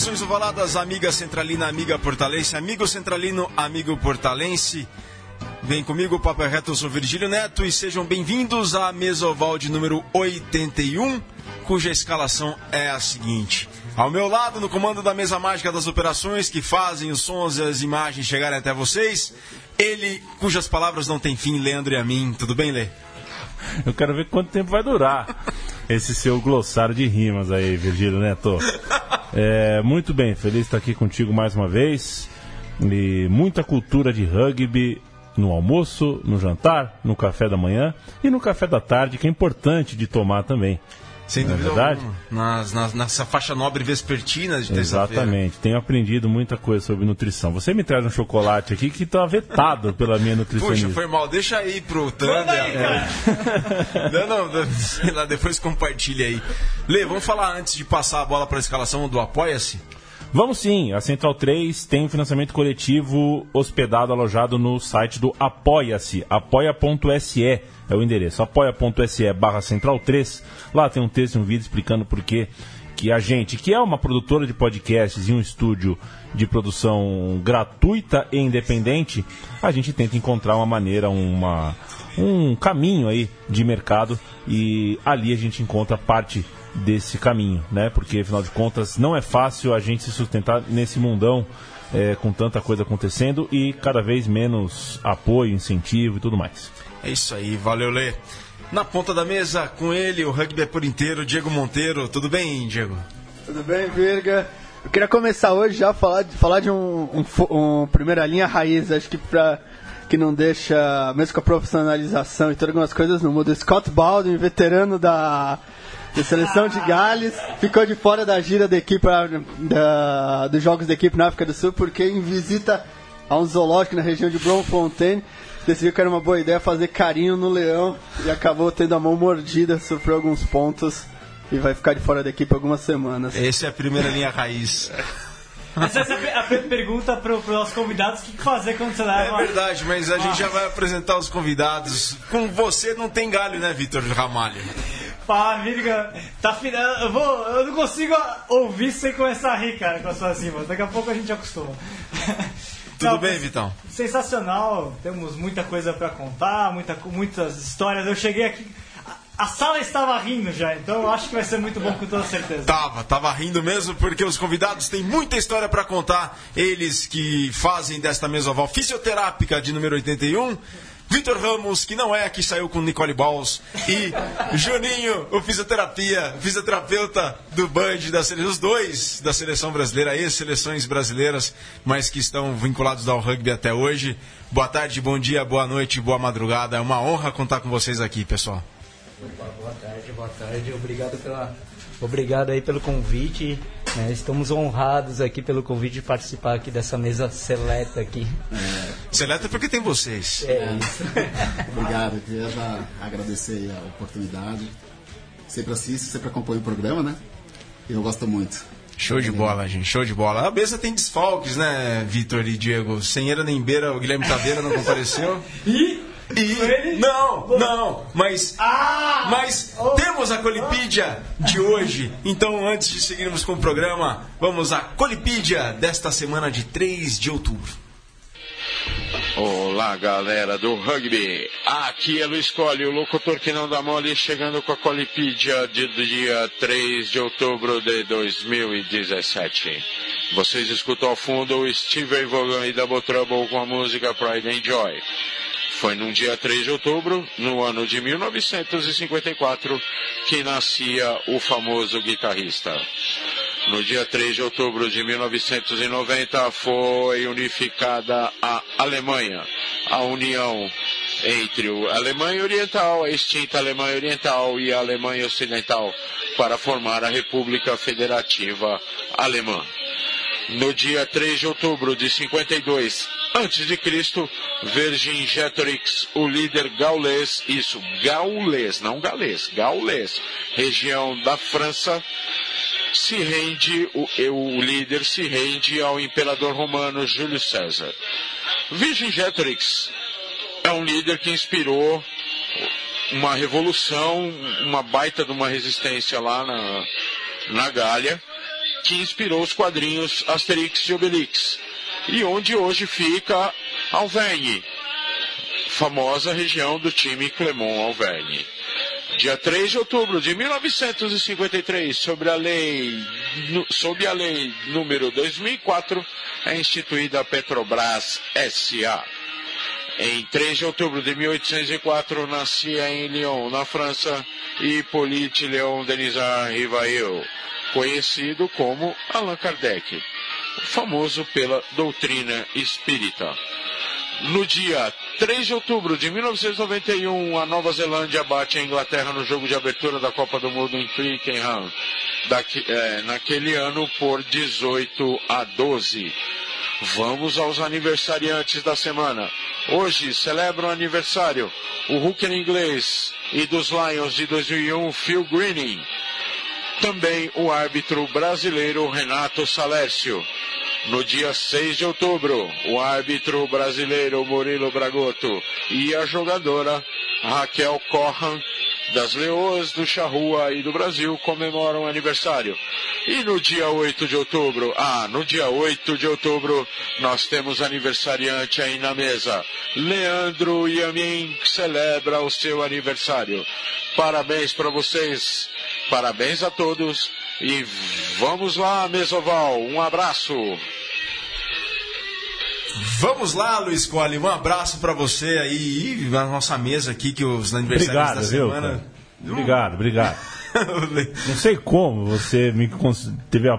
Saudações ovaladas, amiga centralina, amiga portalense, amigo centralino, amigo portalense. Vem comigo, Papo Reto, eu sou Virgílio Neto e sejam bem-vindos à mesa oval de número 81, cuja escalação é a seguinte. Ao meu lado, no comando da mesa mágica das operações que fazem os sons e as imagens chegarem até vocês, ele cujas palavras não têm fim, Leandro e a mim. Tudo bem, Lê? Eu quero ver quanto tempo vai durar esse seu glossário de rimas aí, Virgílio Neto. É, muito bem, feliz estar aqui contigo mais uma vez. E muita cultura de rugby no almoço, no jantar, no café da manhã e no café da tarde, que é importante de tomar também. Sem é dúvida verdade? Nas, nas, nessa faixa nobre vespertina de terça-feira. Exatamente, tenho aprendido muita coisa sobre nutrição. Você me traz um chocolate aqui que está vetado pela minha nutricionista. Puxa, foi mal. Deixa aí pro Thunder. Aí, cara. Não, não, sei lá, depois compartilha aí. Lê, vamos falar antes de passar a bola para a escalação do Apoia-se? Vamos sim, a Central 3 tem um financiamento coletivo hospedado, alojado no site do Apoia-se, apoia.se é o endereço, apoia.se barra Central 3. Lá tem um texto e um vídeo explicando por que que a gente, que é uma produtora de podcasts e um estúdio de produção gratuita e independente, a gente tenta encontrar uma maneira, uma, um caminho aí de mercado e ali a gente encontra parte desse caminho, né? Porque afinal de contas não é fácil a gente se sustentar nesse mundão é, com tanta coisa acontecendo e cada vez menos apoio, incentivo e tudo mais. É isso aí, valeu, Lê. Na ponta da mesa, com ele, o rugby é por inteiro, Diego Monteiro. Tudo bem, Diego? Tudo bem, Virga? Eu queria começar hoje já a falar, de- falar de um, um, um primeira linha raiz, acho que pra que não deixa, mesmo com a profissionalização e todas algumas coisas no mundo. Scott Baldwin, veterano da, da seleção de Gales, ficou de fora da gira da equipe ah, da, dos jogos da equipe na África do Sul porque em visita a um zoológico na região de Bloemfontein decidiu que era uma boa ideia fazer carinho no leão e acabou tendo a mão mordida, sofreu alguns pontos e vai ficar de fora da equipe algumas semanas. Essa é a primeira linha raiz. Essa é a per- pergunta para os nossos convidados: o que fazer quando você É leva. verdade, mas a gente já vai apresentar os convidados. Com você não tem galho, né, Vitor Ramalho? Pá, Virga, tá fi- eu, vou, eu não consigo ouvir sem começar a rir, cara, com as suas rimas. Daqui a pouco a gente acostuma. Tudo Não, bem, Vitão? Sensacional, temos muita coisa pra contar, muita, muitas histórias. Eu cheguei aqui, a, sala estava rindo já, então eu acho que vai ser muito bom com toda certeza. Tava, tava rindo mesmo, porque os convidados têm muita história pra contar. Eles que fazem desta mesoval fisioterápica de número 81. Vitor Ramos, que não é que saiu com Nicole Balls, e Juninho, o fisioterapia, fisioterapeuta do Band da seleção, os dois da seleção brasileira, ex-seleções brasileiras, mas que estão vinculados ao rugby até hoje. Boa tarde, bom dia, boa noite, boa madrugada. É uma honra contar com vocês aqui, pessoal. Opa, boa tarde, boa tarde. Obrigado pela, obrigado aí pelo convite. né? Estamos honrados aqui pelo convite de participar aqui dessa mesa seleta aqui. Seleta porque tem vocês. É isso. Obrigado, eu queria já agradecer a oportunidade. Sempre assisto, sempre acompanho o programa, né? E eu gosto muito. Show de bola, gente, show de bola. A mesa tem desfalques, né, Vitor e Diego? Sem era nem beira, o Guilherme Taveira não compareceu. E. E. Não, não, mas. Ah! Mas temos a Colipídia de hoje. Então, antes de seguirmos com o programa, vamos à Colipídia desta semana de 3 de outubro. Olá, galera do rugby. Aqui é Luiz Colli, o locutor que não dá mole, chegando com a Colipídia de do dia 3 de outubro de 2017. Vocês escutam ao fundo o Steven Vaughan e Double Trouble com a música Pride and Joy. Foi num dia 3 de outubro, no ano de 1954, que nascia o famoso guitarrista. No dia 3 de outubro de 1990 foi unificada a Alemanha, a união entre a Alemanha Oriental, a extinta Alemanha Oriental e a Alemanha Ocidental para formar a República Federativa Alemã. No dia 3 de outubro de 52 antes de Cristo, Vercingetorix, o líder gaulês, isso, gaulês, não galês, gaulês, região da França, se rende, o, o líder se rende ao imperador romano Júlio César. Vercingetorix é um líder que inspirou uma revolução, uma baita de uma resistência lá na, na Gália, que inspirou os quadrinhos Asterix e Obelix, e onde hoje fica Alvergne, famosa região do time Clermont Alvergne. Dia 3 de outubro de 1953, sobre a lei, sob a lei número 2004, é instituída a Petrobras SA. Em 3 de outubro de 1804, nascia em Lyon, na França, Hippolyte Léon Denisard Rivail, conhecido como Allan Kardec, famoso pela doutrina espírita. No dia 3 de outubro de 1991, a Nova Zelândia bate a Inglaterra no jogo de abertura da Copa do Mundo em Twickenham, daqui- eh, naquele ano por 18 a 12. Vamos aos aniversariantes da semana. Hoje celebram aniversário o hooker inglês e dos Lions de 2001, Phil Greening. Também o árbitro brasileiro Renato Salércio. No dia 6 de outubro, o árbitro brasileiro Murilo Bragotto e a jogadora Raquel Corran, das Leoas do Charrua e do Brasil, comemoram o aniversário. E no dia 8 de outubro, ah, no dia 8 de outubro, nós temos aniversariante aí na mesa. Leandro Yamin celebra o seu aniversário. Parabéns para vocês, parabéns a todos e vamos lá, Mesoval, um abraço. Vamos lá, Luiz Colli, um abraço pra você aí e na nossa mesa aqui, que os aniversários Obrigado, da viu? semana. cara? Obrigado, obrigado. Não sei como você me cons- teve a,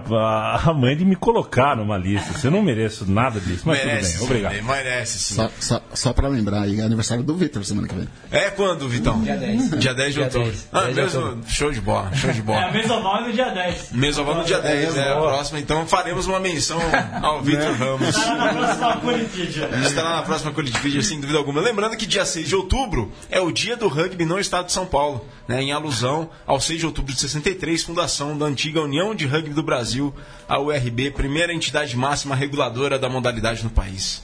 a, mãe de me colocar numa lista. Você não mereço nada disso, mas merece, tudo bem. Obrigado. sim, merece, sim. Só, só, só pra lembrar aí, é aniversário do Vitor semana que vem. É quando, Vitão? Dia 10. Dia 10 de Dia outubro. 10. Ah, 10 de mesmo, outubro. show de bola, show de É, a bola. Mesoval é no dia 10. Mesoval no dia 10, é a boa. próxima, então faremos uma menção ao Vitor Ramos. Estará na próxima Wikipedia. Estará na próxima Colitivídia, sem dúvida alguma. Lembrando que dia 6 de outubro é o dia do rugby no estado de São Paulo, né, em alusão ao 6 de outubro de 63, fundação da antiga União de Rugby do Brasil, a URB, primeira entidade máxima reguladora da modalidade no país.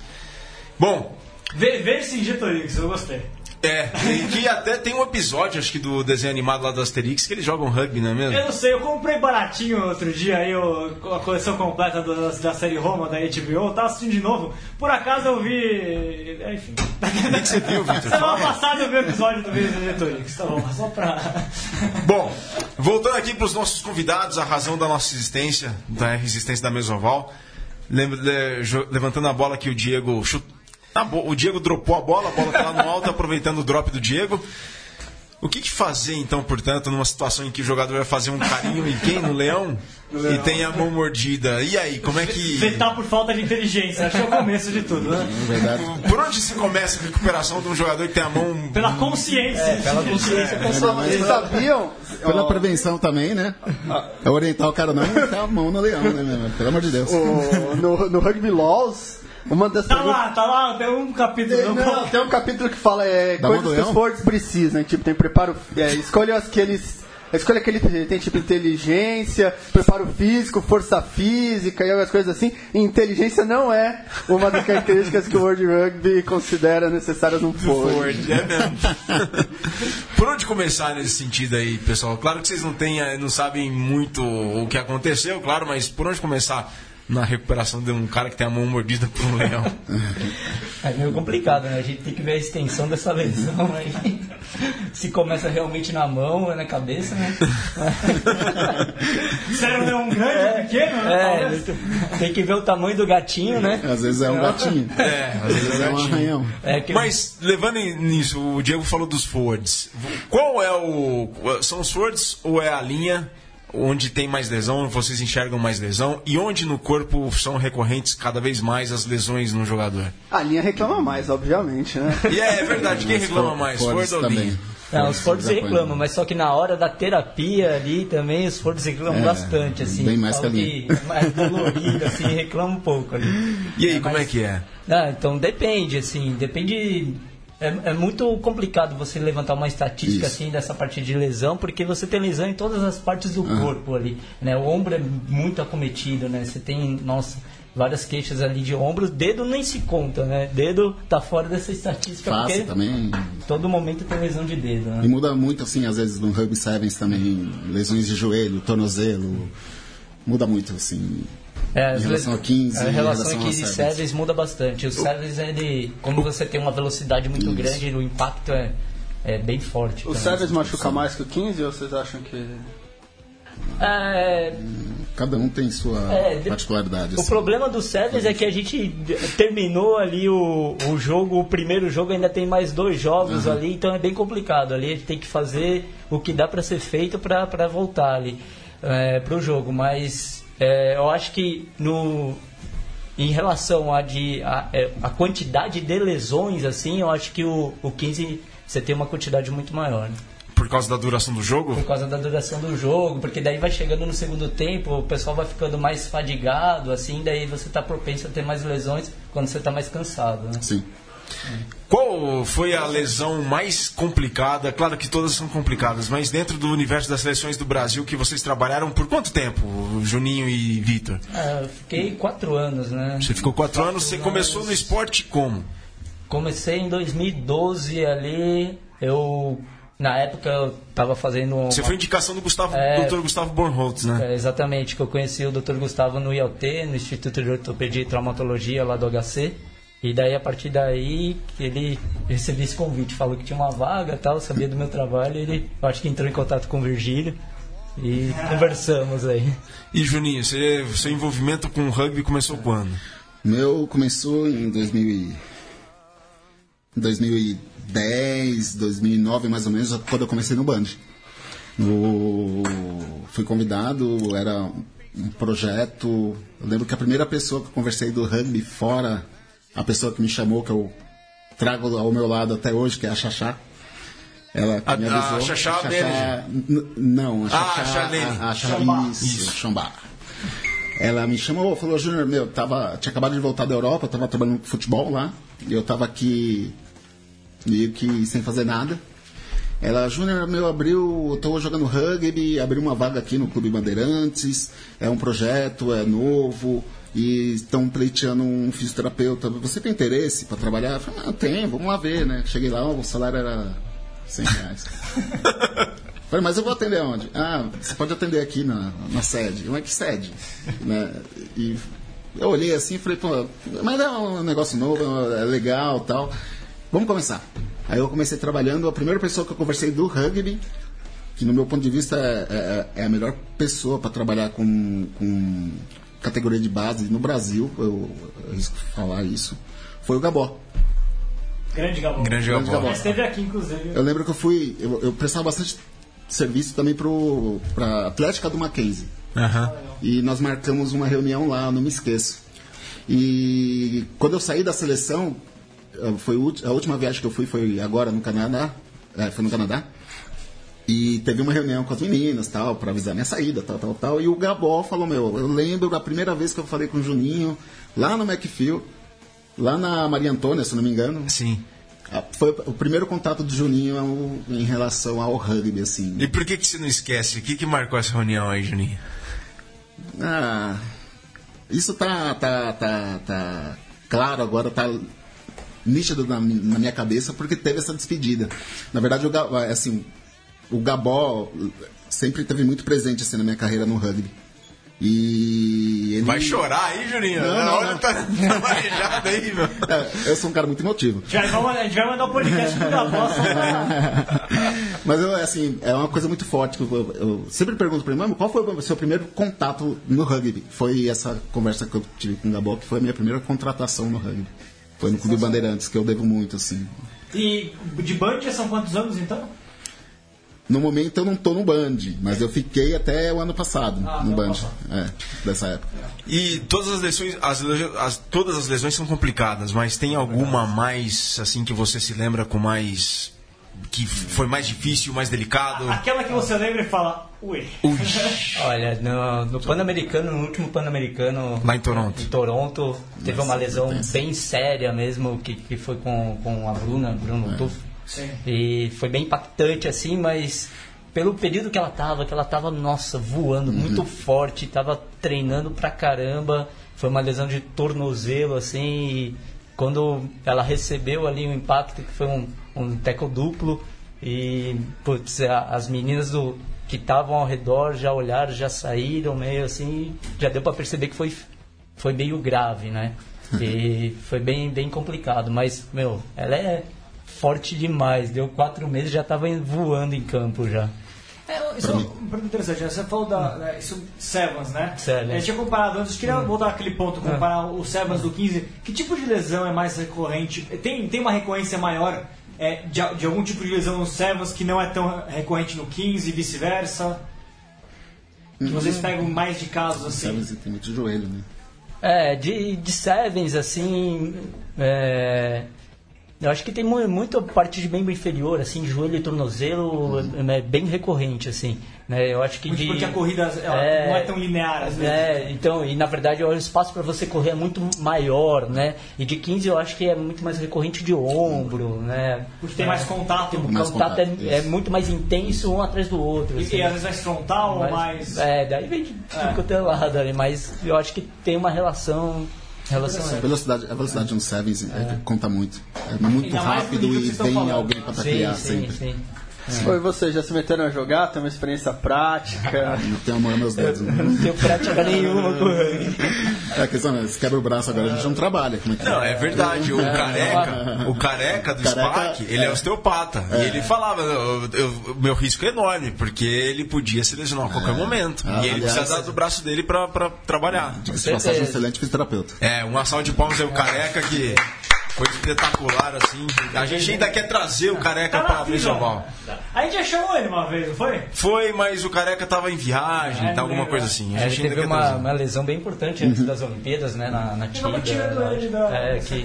Bom, Vê, vê esse Getorix, eu gostei. É, e que até tem um episódio, acho que do desenho animado lá do Asterix, que eles jogam rugby, não é mesmo? Eu não sei, eu comprei baratinho outro dia aí a coleção completa do- da série Roma da HBO, eu tava assistindo de novo. Por acaso eu vi. é, Enfim. O que que você viu, Vitor? Semana passada eu vi o episódio do Vídeo Getorix, tá bom, só pra. Bom, voltando aqui para os nossos convidados, a razão da nossa existência, da resistência da Mesoval. Lembra, levantando a bola que o Diego chut- a bo- o Diego dropou a bola, a bola tá lá no alto, aproveitando o drop do Diego. O que, que fazer, então, portanto, numa situação em que o jogador vai fazer um carinho em quem? No leão? E tem a mão mordida. E aí, como é que. Vetar por falta de inteligência, acho que é o começo de tudo, né? Verdade, Por onde se começa a recuperação de um jogador que tem a mão. Pela consciência. É, pela consciência pessoal. Vocês sabiam? pela prevenção também, né? É orientar o cara não enfiar a mão no leão, né, meu? Pelo amor de Deus. o- no, no Rugby Laws, uma das Tá perguntas. lá, tá lá, tem um capítulo. Tem, não, tem um capítulo que fala é, Da coisas que os forwards precisam. Tipo, tem preparo. É, escolha aqueles. Escolha aquele. Tem tipo inteligência, preparo físico, força física e algumas coisas assim. E inteligência não é uma das características que o World Rugby considera necessárias num forward. Ford, é mesmo. Por onde começar nesse sentido aí, pessoal? Claro que vocês não têm, eh, não sabem muito o que aconteceu, claro, mas por onde começar na recuperação de um cara que tem a mão mordida por um leão? É meio complicado, né? A gente tem que ver a extensão dessa lesão aí. Se começa realmente na mão ou é na cabeça, né? Se era um leão grande ou pequeno, né? É, tem que ver o tamanho do gatinho, né? Às vezes é um gatinho. É, às vezes É um arranhão. É que Mas, levando nisso, o Diego falou dos forwards. Qual é o. São os forwards ou é a linha onde tem mais lesão, vocês enxergam mais lesão? E onde no corpo são recorrentes cada vez mais as lesões no jogador? A linha reclama mais, obviamente, né? E é, é verdade, quem reclama mais? Forward ou também. linha? Não, os Fords reclamam, mas só que na hora da terapia ali também os Fords reclamam É, bastante, assim. bem mais que que é mais dolorido, assim, reclamam um pouco ali. E aí, como é mais- que é? Ah, então depende, assim, depende. É, é muito complicado você levantar uma estatística Isso. assim dessa parte de lesão, porque você tem lesão em todas as partes do corpo ali. Né? O ombro é muito acometido, né? Você tem, nossa, várias queixas ali de ombro, dedo nem se conta, né? Dedo tá fora dessa estatística Face porque também. todo momento tem lesão de dedo, né? E muda muito, assim, às vezes no Rugby Sevens também, lesões de joelho, tornozelo. muda muito, assim. É, Em relação ao 15, a em relação relação a ao 15 e Sevens. Sevens muda bastante. O Sevens, ele, como você tem uma velocidade muito Isso. grande, o impacto é, é bem forte. O. Sevens machuca mais que o 15 ou vocês acham que. É, Cada um tem sua É, de- particularidade. O assim. problema do Sevens é que a gente terminou ali o, o jogo, o primeiro jogo ainda tem mais dois jogos ali, então é bem complicado. Ali a gente tem que fazer o que dá para ser feito para voltar ali é, pro jogo. Mas é, eu acho que no em relação a, de, a, é, a quantidade de lesões, assim, eu acho que o, o 15 você tem uma quantidade muito maior. né? Por causa da duração do jogo? Por causa da duração do jogo, porque daí vai chegando no segundo tempo, o pessoal vai ficando mais fadigado, assim, daí você tá propenso a ter mais lesões quando você tá mais cansado, né? Sim. Qual foi a lesão mais complicada? Claro que todas são complicadas, mas dentro do universo das seleções do Brasil que vocês trabalharam por quanto tempo, Juninho e Vitor? Ah, eu fiquei quatro anos, né? Você ficou quatro anos, você começou no esporte como? Comecei em 2012 ali, eu... Na época eu tava fazendo... Você uma- foi indicação do Gustavo, É. Dr. Gustavo Bornholtz, né? É, exatamente, que eu conheci o Dr. Gustavo no ILT, no Instituto de Ortopedia e Traumatologia lá do HC. E daí, a partir daí, que ele recebeu esse convite, falou que tinha uma vaga tal, sabia do meu trabalho, ele acho que entrou em contato com o Virgílio e conversamos aí. E Juninho, você, seu envolvimento com o rugby começou quando? O meu começou em 2000 e... 2010, 2009 mais ou menos, quando eu comecei no Band. No... Fui convidado, era um projeto. Eu lembro que a primeira pessoa que eu conversei do rugby fora, a pessoa que me chamou, que eu trago ao meu lado até hoje, que é a Xaxá. Ela que A- me a avisou. Xaxá N- Não, a Ah, Xaxá. a Xalene. a, a Xaxá Xambá. Isso, Xambá. Ela me chamou, falou, Júnior, meu, tava, tinha acabado de voltar da Europa, tava trabalhando com futebol lá, e eu tava aqui meio que sem fazer nada. Ela, Júnior, meu, abriu, eu tô jogando rugby, abriu uma vaga aqui no Clube Bandeirantes, é um projeto, é novo, e estão pleiteando um fisioterapeuta. Você tem interesse para trabalhar? Eu falei, ah, tem, vamos lá ver, né? Cheguei lá, o salário era 100 reais. Falei, mas eu vou atender onde? Ah, você pode atender aqui na, na sede. Como é que sede? Né? E eu olhei assim e falei, pô, mas é um negócio novo, é legal tal. Vamos começar. Aí eu comecei trabalhando, a primeira pessoa que eu conversei do rugby, que no meu ponto de vista é, é- é a melhor pessoa para trabalhar com, com categoria de base no Brasil, eu, eu risco falar isso, foi o Gabó. Grande Gabão. Grande Grande Gabó. Gabó. Esteve aqui, inclusive. Eu lembro que eu fui. Eu, eu prestava bastante serviço também pro, pra Atlética do Mackenzie. Aham. E nós marcamos uma reunião lá, não me esqueço. E quando eu saí da seleção, eh, foi a última viagem que eu fui foi agora no Canadá. É, foi no Canadá. E teve uma reunião com as meninas, tal, para avisar minha saída, tal, tal, tal. E o Gabó falou, meu, eu lembro da primeira vez que eu falei com o Juninho, lá no McField, lá na Maria Antônia, se não me engano. Sim. Ah, Foi o primeiro contato do Juninho ao- em relação ao rugby, assim. E por que, que você não esquece? O que, que marcou essa reunião aí, Juninho? Ah, isso tá, tá, tá, tá claro agora, tá nítido na, na minha cabeça porque teve essa despedida. Na verdade, Ga- assim, o Gabó sempre teve muito presente assim, na minha carreira no rugby. E ele... Vai chorar aí, Juninho? Não, A não, não. tá, tá marejada aí, meu. É, eu sou um cara muito emotivo. Já, vamos- a gente vai mandar o podcast pro pra- Mas eu, assim, é uma coisa muito forte. que Eu, eu sempre pergunto pra ele, "Mano, qual foi o seu primeiro contato no rugby? Foi essa conversa que eu tive com o Gabó, que foi a minha primeira contratação no rugby. Foi no Clube Bandeirantes, que eu devo muito, assim. E de Band são quantos anos então? No momento eu não tô no Band, mas eu fiquei até o ano passado Ah, no Band. passado. É, dessa época. E todas as lesões, as, as- todas as lesões são complicadas, mas tem alguma mais, assim, que você se lembra com mais. que foi mais difícil, mais delicado? Aquela que você lembra e fala, ui. Ui, Olha, no, no Pan-Americano, no último Pan-Americano. Lá em Toronto. Em Toronto, teve uma lesão bem séria mesmo, que, que foi com, com a Bruna, Bruno Tuff. Sim. E foi bem impactante, assim, mas pelo período que ela tava, que ela tava, nossa, voando muito forte, tava treinando pra caramba. Foi uma lesão de tornozelo, assim, e quando ela recebeu ali o impacto, que foi um, um teco duplo, e, putz, a- as meninas do, que estavam ao redor já olharam, já saíram meio assim, já deu para perceber que foi, foi meio grave, né? E foi bem, bem complicado, mas, meu, ela é forte demais, deu quatro meses já estava voando em campo já. É, isso é uma pergunta interessante. né? Você falou da né, isso, Sevens, né? Sevens. Gente tinha comparado antes. Queria voltar àquele ponto, comparar o Sevens do 15. Que tipo de lesão é mais recorrente? Tem, tem uma recorrência maior é, de, de algum tipo de lesão no Sevens que não é tão recorrente no 15 e vice-versa? Que vocês pegam mais de casos assim? Sabe, tem muito joelho, né? É, de, de Sevens, assim. é, eu acho que tem mu- muita parte de membro inferior, assim, joelho e tornozelo, é, bem recorrente, assim. Né? Eu acho que Muito de, porque a corrida ela não é tão linear às vezes. É, então, e na verdade o espaço para você correr é muito maior, né? E de 15 eu acho que é muito mais recorrente de ombro, né? Porque tem mais contato. O Mais contato, contato, é, é muito mais intenso um atrás do outro. E, assim. e às vezes mais frontal ou mais. É, daí vem de tudo quanto é lado ali, mas eu acho que tem uma relação. A velocidade, a velocidade no Sevens é, conta muito. É muito Ainda rápido e falando. alguém para sim, taclear sim, sempre. Sim. Oi, você já se meteram a jogar? Tem uma experiência prática? Não tem amor aos meus dedos. né? Não tenho prática nenhuma com rugby. É a questão, né? Se quebra o braço agora, a gente não trabalha. Como é que Não, é verdade. O careca, o careca do Careca, SPAC, ele é osteopata. E ele falava, "Eu- eu- o meu risco é enorme, porque ele podia se lesionar a qualquer momento. Ah, e ele aliás, precisa dar do braço dele pra, pra trabalhar. Passagem, um excelente fisioterapeuta. É, um salva de palmas aí, o careca que foi espetacular, assim. A gente ainda quer trazer o careca Tá pra. Mesoval. A gente já chamou ele uma vez, não foi? Foi, mas o careca tava em viagem, É, tá, alguma lembro. coisa assim. A É, ele gente ainda teve quer uma, uma lesão bem importante antes das Olimpíadas, né? Na, na tirando ele da é, que,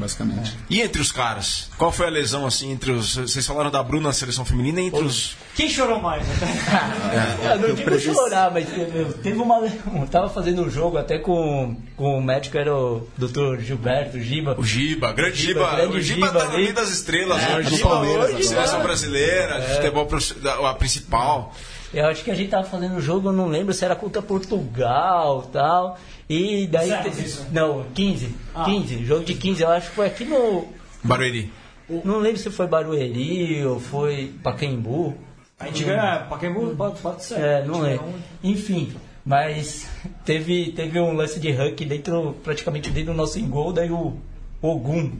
né? Basicamente. E entre os caras? Qual foi a lesão, assim, entre os. Vocês falaram da Bruna na seleção feminina e entre os. Quem chorou mais? Eu não digo chorar, mas teve, teve uma. Eu tava fazendo um jogo até com, com o médico, era o Dr. Gilberto Giba. O Giba, grande Giba, Giba. grande o Giba Giba tá no ali. meio das estrelas. É, o tá no Giba Palmeiras hoje, agora. seleção brasileira, de futebol a principal. Eu acho que a gente tava fazendo um jogo, eu não lembro se era contra Portugal tal. E daí. Isso? Não, 15. Ah. 15. Jogo de 15, eu acho que foi aqui no. Barueri. Não lembro se foi Barueri ou foi Pacaembu. A gente ganha Pacaembu, pode, pode ser. É, não lembro. um. Enfim, mas teve, teve um lance de huck dentro, praticamente dentro do nosso gol, daí o Ogum.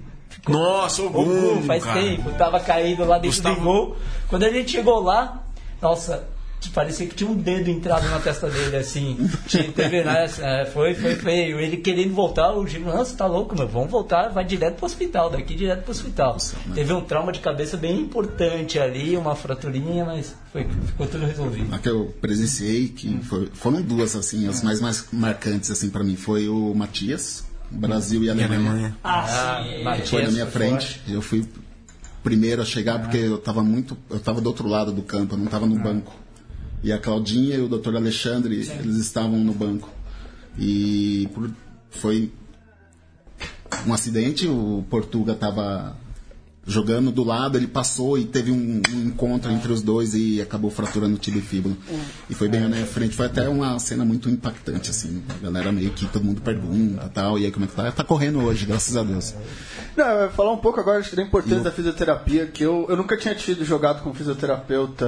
Nossa, o Ogum Gum, faz cara. tempo, tava caído lá dentro Gustavo- do gol. Quando a gente chegou lá, nossa, parecia que tinha um dedo entrado na testa dele, assim. Tinha- Teve, né? é, foi, foi feio. Ele querendo voltar, o Gil, nossa, tá louco, meu, vamos voltar, vai direto pro hospital, daqui direto pro hospital. Teve um trauma de cabeça bem importante ali, uma fraturinha, mas foi, ficou tudo resolvido. A que eu presenciei, que foi- foram duas, assim, as mais, mais marcantes, assim, para mim, foi o Matias, Brasil e E a Alemanha. Alemanha. Ah, sim. Matias Foi na minha foi frente, eu fui primeiro a chegar porque eu tava muito, eu tava do outro lado do campo, eu não tava no banco. E a Claudinha e o Dr. Alexandre, eles estavam no banco. E por- foi um acidente, o Portuga tava jogando do lado, ele passou e teve um, um encontro entre os dois e acabou fraturando o tibia e fíbula. E foi bem na minha frente, foi até uma cena muito impactante, assim. A galera meio que todo mundo pergunta e tal, e aí como é que tá? Tá correndo hoje, graças a Deus. Não, eu falar um pouco agora acho que da importância da fisioterapia, que eu, eu nunca tinha tido jogado com fisioterapeuta,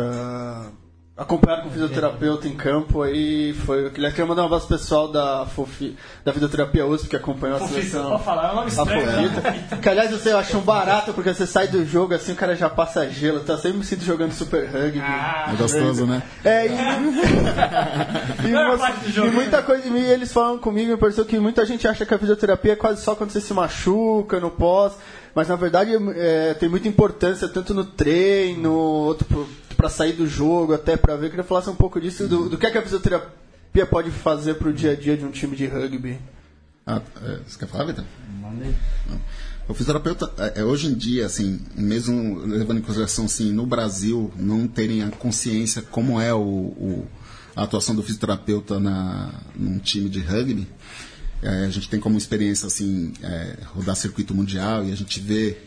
acompanhado com fisioterapeuta em campo, aí foi. Eu queria mandar um abraço pessoal da, Fofi, da fisioterapia USP que acompanhou a Fofita, seleção. pode falar, é um nome A estranho. né? Que aliás você acha um barato porque você sai do jogo assim, o cara já passa gelo. Tá sempre me sinto jogando super rugby. Ah, É gostoso, né? É, e, e, umas- do jogo. e muita coisa, e eles falam comigo, me pareceu que muita gente acha que a fisioterapia é quase só quando você se machuca, no pós, mas na verdade é, tem muita importância tanto no treino, outro pra sair do jogo, até pra ver. Eu queria falar um pouco disso, do, do que, é que a fisioterapia pode fazer pro dia a dia de um time de rugby. Ah, é, você quer falar, Vitor? O fisioterapeuta, é, é, hoje em dia, assim, mesmo levando em consideração, assim, no Brasil, não terem a consciência como é o, o- a atuação do fisioterapeuta na, num time de rugby, é, a gente tem como experiência, assim, é, rodar circuito mundial e a gente vê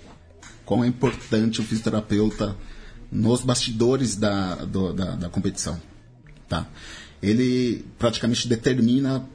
quão é importante o fisioterapeuta nos bastidores da, do- da, da competição. Tá? Ele praticamente determina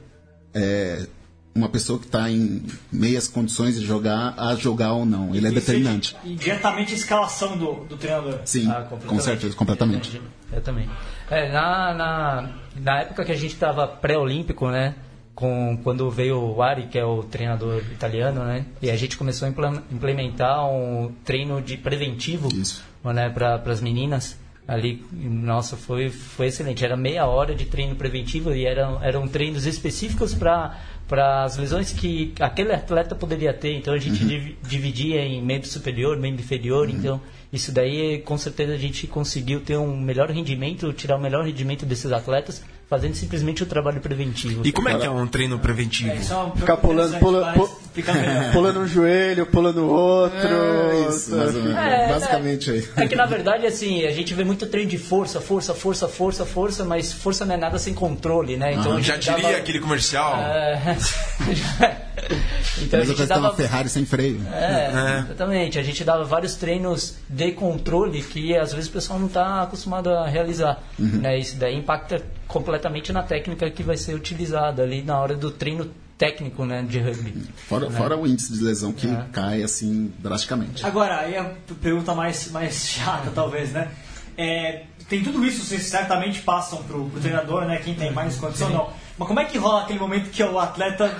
é, uma pessoa que está em meias condições de jogar a jogar ou não. Ele é determinante. E diretamente a escalação do, do treinador. Sim, Ah, com certeza, completamente. Eu também. É, na, na, na época que a gente estava pré-olímpico, né? Com, quando veio o Ari, que é o treinador italiano, né? E a gente começou a implem- implementar um treino de preventivo Isso. Né, para as meninas. Ali, nossa, foi, foi excelente. Era meia hora de treino preventivo e eram, eram treinos específicos para para as lesões que aquele atleta poderia ter. Então a gente divi- dividia em membro superior, membro inferior. Então isso daí, com certeza, a gente conseguiu ter um melhor rendimento, tirar o melhor rendimento desses atletas, fazendo simplesmente o trabalho preventivo. E como é que é um treino preventivo? É, isso é uma Ficar pulando, pula, vai pu- explicar melhor. pulando um joelho, pulando o outro. É isso, mais ou menos. É, Basicamente aí. É que na verdade, assim, a gente vê muito treino de força, força, força, força, força, mas força não é nada sem controle, né? Então a Já diria dava- aquele comercial. É, então a Mas eu gente ter uma dava. Ferrari sem freio. É, exatamente. A gente dava vários treinos de controle que às vezes o pessoal não está acostumado a realizar. Né? Isso daí impacta completamente na técnica que vai ser utilizada ali na hora do treino técnico né, de rugby. Fora, fora o índice de lesão que É. cai assim drasticamente. Agora, aí a pergunta mais, mais chata, talvez, né? É, tem tudo isso, vocês certamente passam pro, pro treinador, né? Quem tem mais condição, não. Mas como é que rola aquele momento que o atleta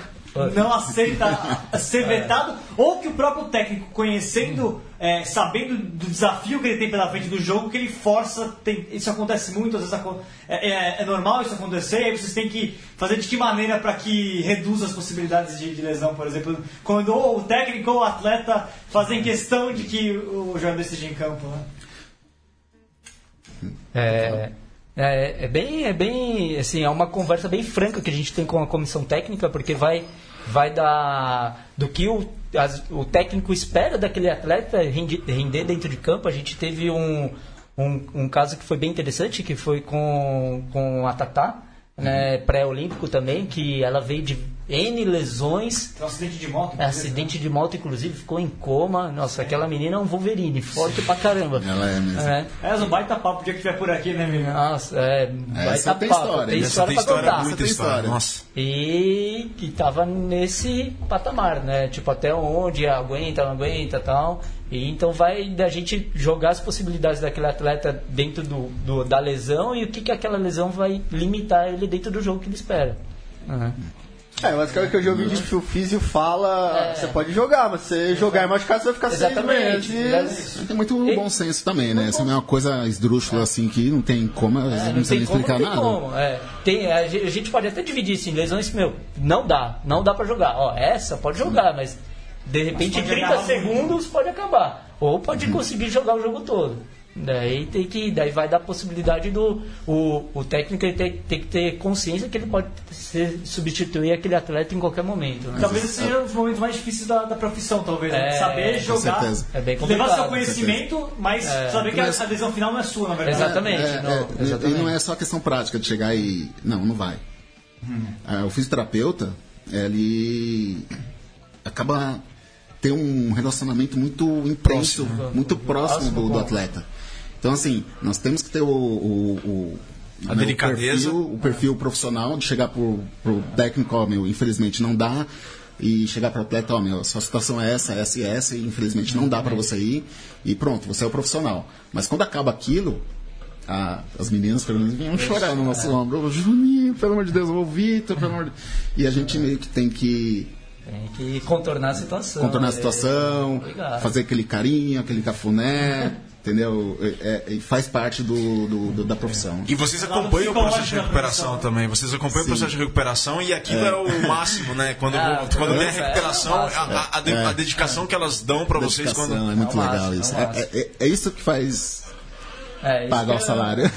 não aceita ser vetado? Ou que o próprio técnico, conhecendo, é, sabendo do desafio que ele tem pela frente do jogo, que ele força, tem- isso acontece muito, às vezes é, é- é normal isso acontecer, e aí vocês têm que fazer de que maneira para que reduza as possibilidades de, de lesão, por exemplo, quando ou o técnico ou o atleta fazem questão de que o jogador esteja em campo, né? É, é, é bem, é bem, assim, é uma conversa bem franca que a gente tem com a comissão técnica, porque vai, vai da do que o, as- o técnico espera daquele atleta rendi- render dentro de campo. A gente teve um, um, um caso que foi bem interessante, que foi com, com a Tatá, né, pré-olímpico também, que ela veio de N lesões Tem um acidente de moto. É, acidente de moto, inclusive, ficou em coma. Nossa, aquela menina é um Wolverine, forte pra caramba. Ela é mesmo. É. É, um baita papo o dia que estiver por aqui, né, menino? Nossa, é. Vai Essa tem papo, história, tem essa história tem pra história, contar. muita tem história. história. Nossa. E que tava nesse patamar, né? Tipo, até onde aguenta, não aguenta tal. E então vai da gente jogar as possibilidades daquele atleta dentro do, do- da lesão e o que, que aquela lesão vai limitar ele dentro do jogo que ele espera. Uhum. É, mas cara que eu já ouvi de que o físio fala, É. você pode jogar, mas se você jogar e machucar, você vai ficar seis Exatamente. meses. Tem muito bom senso também, né? Essa não é uma coisa esdrúxula assim que não tem como, É, não, não nem como, explicar não tem nada. como. É, tem, a, ge- a gente pode até dividir assim, lesões que, meu, não dá, não dá pra jogar. Ó, essa pode jogar, mas de repente em pode 30 agarrar segundos pode acabar. Ou pode conseguir jogar o jogo todo. Daí tem que. Daí vai dar a possibilidade do. O, o técnico ele tem, tem que ter consciência que ele pode ser, substituir aquele atleta em qualquer momento. né? Talvez esse seja um dos momentos mais difíceis da, da profissão, talvez. né? É, Saber com jogar, certeza. É bem levar seu conhecimento, mas saber que a, a decisão final não é sua, na verdade. Exatamente. É, não, é, exatamente. E não é só questão prática de chegar e. Não, não vai. Ah, o fisioterapeuta, ele acaba ter um relacionamento muito intenso, muito próximo do, do atleta. Então, assim, nós temos que ter o. o- o- A né, o delicadeza. perfil- O perfil, profissional de chegar pro, pro técnico, ó, meu, infelizmente não dá. E chegar para o atleta, ó, meu, a sua situação é essa, essa e essa, e infelizmente não dá para você ir. E pronto, você é o profissional. Mas quando acaba aquilo, a- as meninas, pelo menos, vinham chorar no nosso ombro. Ô, Juninho, pelo amor de Deus, ô Vitor, pelo amor de E a gente meio que tem que Tem que contornar a situação. contornar a é, situação, obrigado. fazer aquele carinho, aquele cafuné, entendeu? É- é- faz parte do, do- do- da profissão. E vocês acompanham o processo de recuperação também. Vocês acompanham o processo de recuperação e aquilo é, o máximo, né? Quando, Ah, quando vem a é, recuperação, é a, a- a a dedicação que elas dão pra vocês quando. é muito É legal máximo, isso. é o É, máximo. é- é isso que faz É, pagar o é- salário.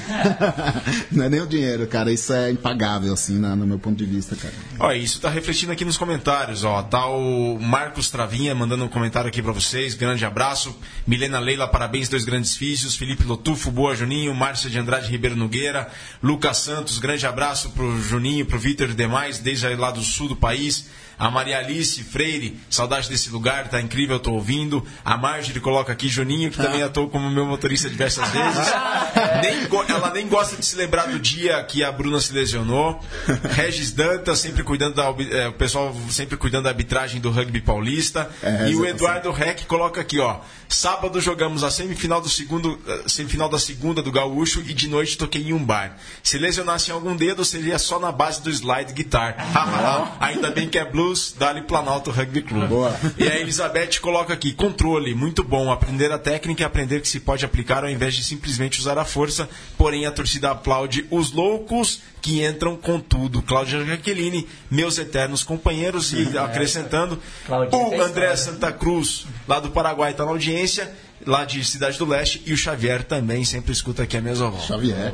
Não é nem o dinheiro, cara. Isso é impagável, assim, na- no meu ponto de vista, cara. Ó, isso tá refletindo aqui nos comentários, ó. Tá o Marcos Travinha mandando um comentário aqui pra vocês. Grande abraço. Milena Leila, parabéns, dois grandes filhos. Felipe Lotufo, boa Juninho. Márcia de Andrade Ribeiro Nogueira. Lucas Santos, grande abraço pro Juninho, pro Vitor e demais, desde aí lá do sul do país. A Maria Alice Freire, saudade desse lugar, tá incrível, tô ouvindo. A Marjorie coloca aqui Juninho, que também atuou como meu motorista diversas vezes. Nem ela nem gosta de se lembrar do dia que a Bruna se lesionou. Regis Dantas sempre cuidando da é, o pessoal sempre cuidando da arbitragem do rugby paulista. É, e o. Eduardo Reck coloca aqui, ó. Sábado jogamos a semifinal do segundo, eh, semifinal da segunda do Gaúcho e de noite toquei em um bar. Se lesionasse em algum dedo, seria só na base do slide guitar. Ainda bem que é blues, dali Planalto Rugby Club. Boa. E a Elizabeth coloca aqui, controle, muito bom. Aprender a técnica e aprender que se pode aplicar ao invés de simplesmente usar a força. Porém, a torcida aplaude os loucos que entram com tudo. Cláudia Jaqueline, meus eternos companheiros. E acrescentando, Claudinha o André. Santa Cruz, lá do Paraguai, está na audiência. Lá de Cidade do Leste. E o Xavier também sempre escuta aqui a mesma voz. Xavier.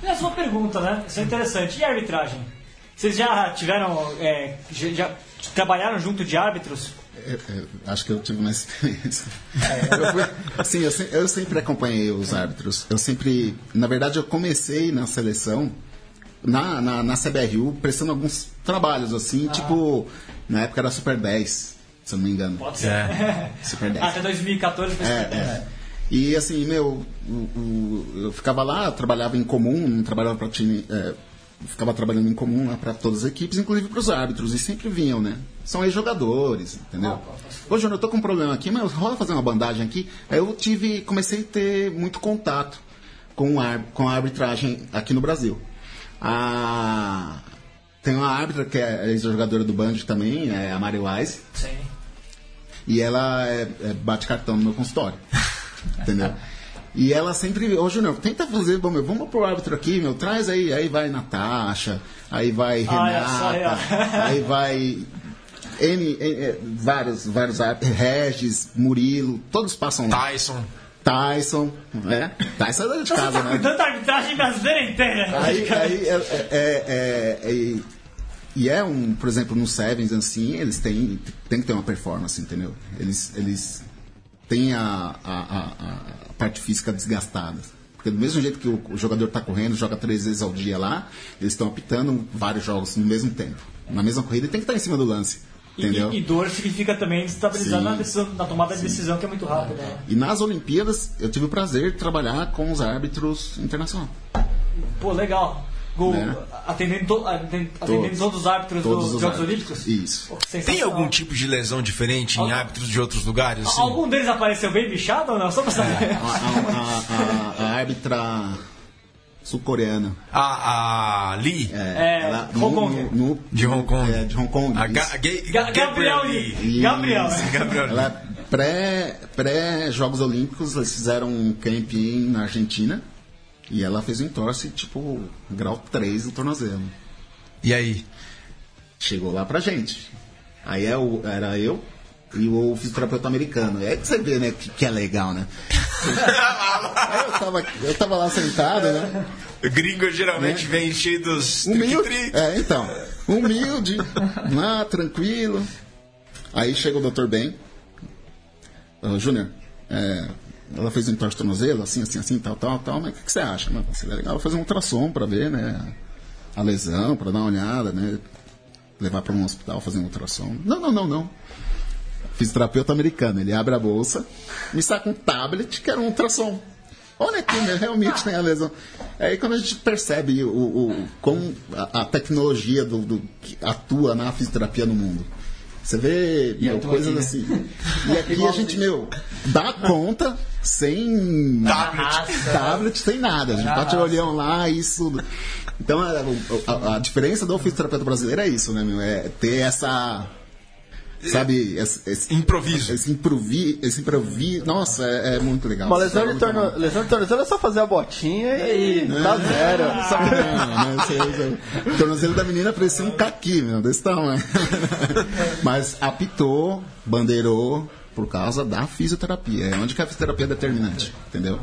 Aliás, uma pergunta, né? Isso é interessante. E a arbitragem? Vocês já tiveram. é, já trabalharam junto de árbitros? Eu- eu acho que eu tive uma experiência. Eu fui- Sim, eu, se- eu sempre acompanhei os árbitros. Eu sempre. Na verdade, eu comecei na seleção, na, na, na CBRU, prestando alguns trabalhos, assim, tipo. Na época era Super 10, se eu não me engano. Pode ser. Super 10. Até 2014 foi É, é. E assim, meu, o- o- eu ficava lá, trabalhava em comum, não trabalhava para time. é, ficava trabalhando em comum lá para todas as equipes, inclusive para os árbitros, e sempre vinham, né? São ex-jogadores, entendeu? Ô, Júnior, eu tô com um problema aqui, mas rola fazer uma bandagem aqui. Aí eu tive, comecei a ter muito contato com a, com a arbitragem aqui no Brasil. A, tem uma árbitra que é ex-jogadora do Band também, é a Mari Wise. Sim. E ela é- é, bate cartão no meu consultório. Entendeu? E ela sempre, ô Júnior, tenta fazer, bom, meu, vamos pro árbitro aqui, meu, traz aí, aí vai Natasha, aí vai Renata, ó. aí vai N, N- é, vários, vários árbitros, Regis, Murilo, todos passam lá. Tyson. Tyson, né? Tyson é dona de Então você casa, tá né? cuidando da arbitragem brasileira inteira. Aí, aí é, é- é- é- e- e é um, por exemplo, no Sevens, assim, eles têm, tem que ter uma performance, entendeu? Eles, eles têm a, a, a- a parte física desgastada. Porque do mesmo jeito que o, jogador está correndo, joga três vezes ao dia lá, eles estão apitando vários jogos no mesmo tempo. Na mesma corrida, tem que estar em cima do lance. E, Entendeu? e- e dor significa também estabilizar na, decisão, na tomada de decisão, que é muito rápida. né? E nas Olimpíadas, eu tive o prazer de trabalhar com os árbitros internacionais. Pô, legal. Gol, Né? atendendo, to- atendendo, atendendo todos os árbitros Todos dos os Jogos árbitros. Olímpicos? Isso. Tem algum tipo de lesão diferente em árbitros de outros lugares? Assim? Algum deles apareceu bem bichado ou não? Só pra saber. A, a- a- a- a árbitra sul-coreana. A, a Lee? É, ela- Hong Kong. no- no- De Hong Kong. É, de Hong Kong. A. Ga- Ga- Ga- Gabriel Lee. Isso. Gabriel. Gabriel Lee. Ela é pré, pré-Jogos Olímpicos, eles fizeram um camping na Argentina. E ela fez um entorse, tipo, grau 3 do tornozelo. E aí? Chegou lá pra gente. Aí é o- era eu e o fisioterapeuta americano. É que você vê, né, que, que é legal, né? Eu tava, eu tava lá sentado, né? Gringo geralmente vem cheio dos Humilde. É, então. Humilde, lá, tranquilo. Aí chega o Dr. Ben. "Ô, Júnior, é, ela fez um entorse de tornozelo, assim, assim, assim, tal, tal, tal. Mas o que, que você acha? Mas seria legal fazer um ultrassom pra ver, né? A lesão, pra dar uma olhada, né? Levar pra um hospital, fazer um ultrassom. Não, não, não, não. Fisioterapeuta americano. Ele abre a bolsa, me saca um tablet, que era um ultrassom. Olha aqui, né? realmente tem a lesão. Aí quando a gente percebe o, o, como a, a tecnologia do, do- que atua na fisioterapia no mundo. Você vê meu, coisas assim. E aqui a gente, meu, dá conta sem Tablet. tablet, sem nada. A gente bate o olhão lá, isso. Então a, a- a diferença do fisioterapeuta brasileiro é isso, né, meu? É ter essa. Sabe, esse, esse, Improviso. esse improviso, esse improviso, nossa, é, é muito legal. Uma lesão É de, torno... lesão de tornozelo é só fazer a botinha e tá zero. Só que não, né? Você- O tornozelo da menina parecia um caqui, meu, desse tamanho. Mas apitou, bandeirou por causa da fisioterapia. É onde que a fisioterapia é determinante, entendeu?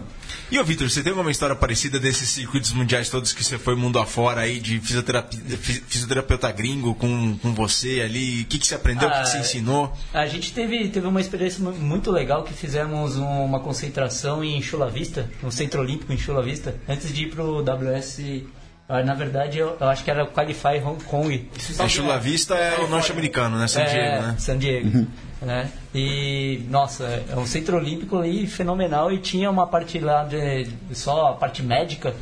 E ô Vitor, você tem alguma história parecida desses circuitos mundiais todos que você foi mundo afora aí, de fisioterapeuta gringo com, com você ali? O que, que você aprendeu, o que, que você Ah, ensinou? A gente teve, teve uma experiência mu- muito legal que fizemos um- uma concentração em Chula Vista, no Centro Olímpico em Chula Vista, antes de ir pro WS Ah, Na verdade, eu, eu acho que era o Qualify Hong Kong. A Chula Vista é o norte-americano, né? San Diego, é, né? San Diego. né? E, nossa, é um centro olímpico ali fenomenal e tinha uma parte lá de só a parte médica,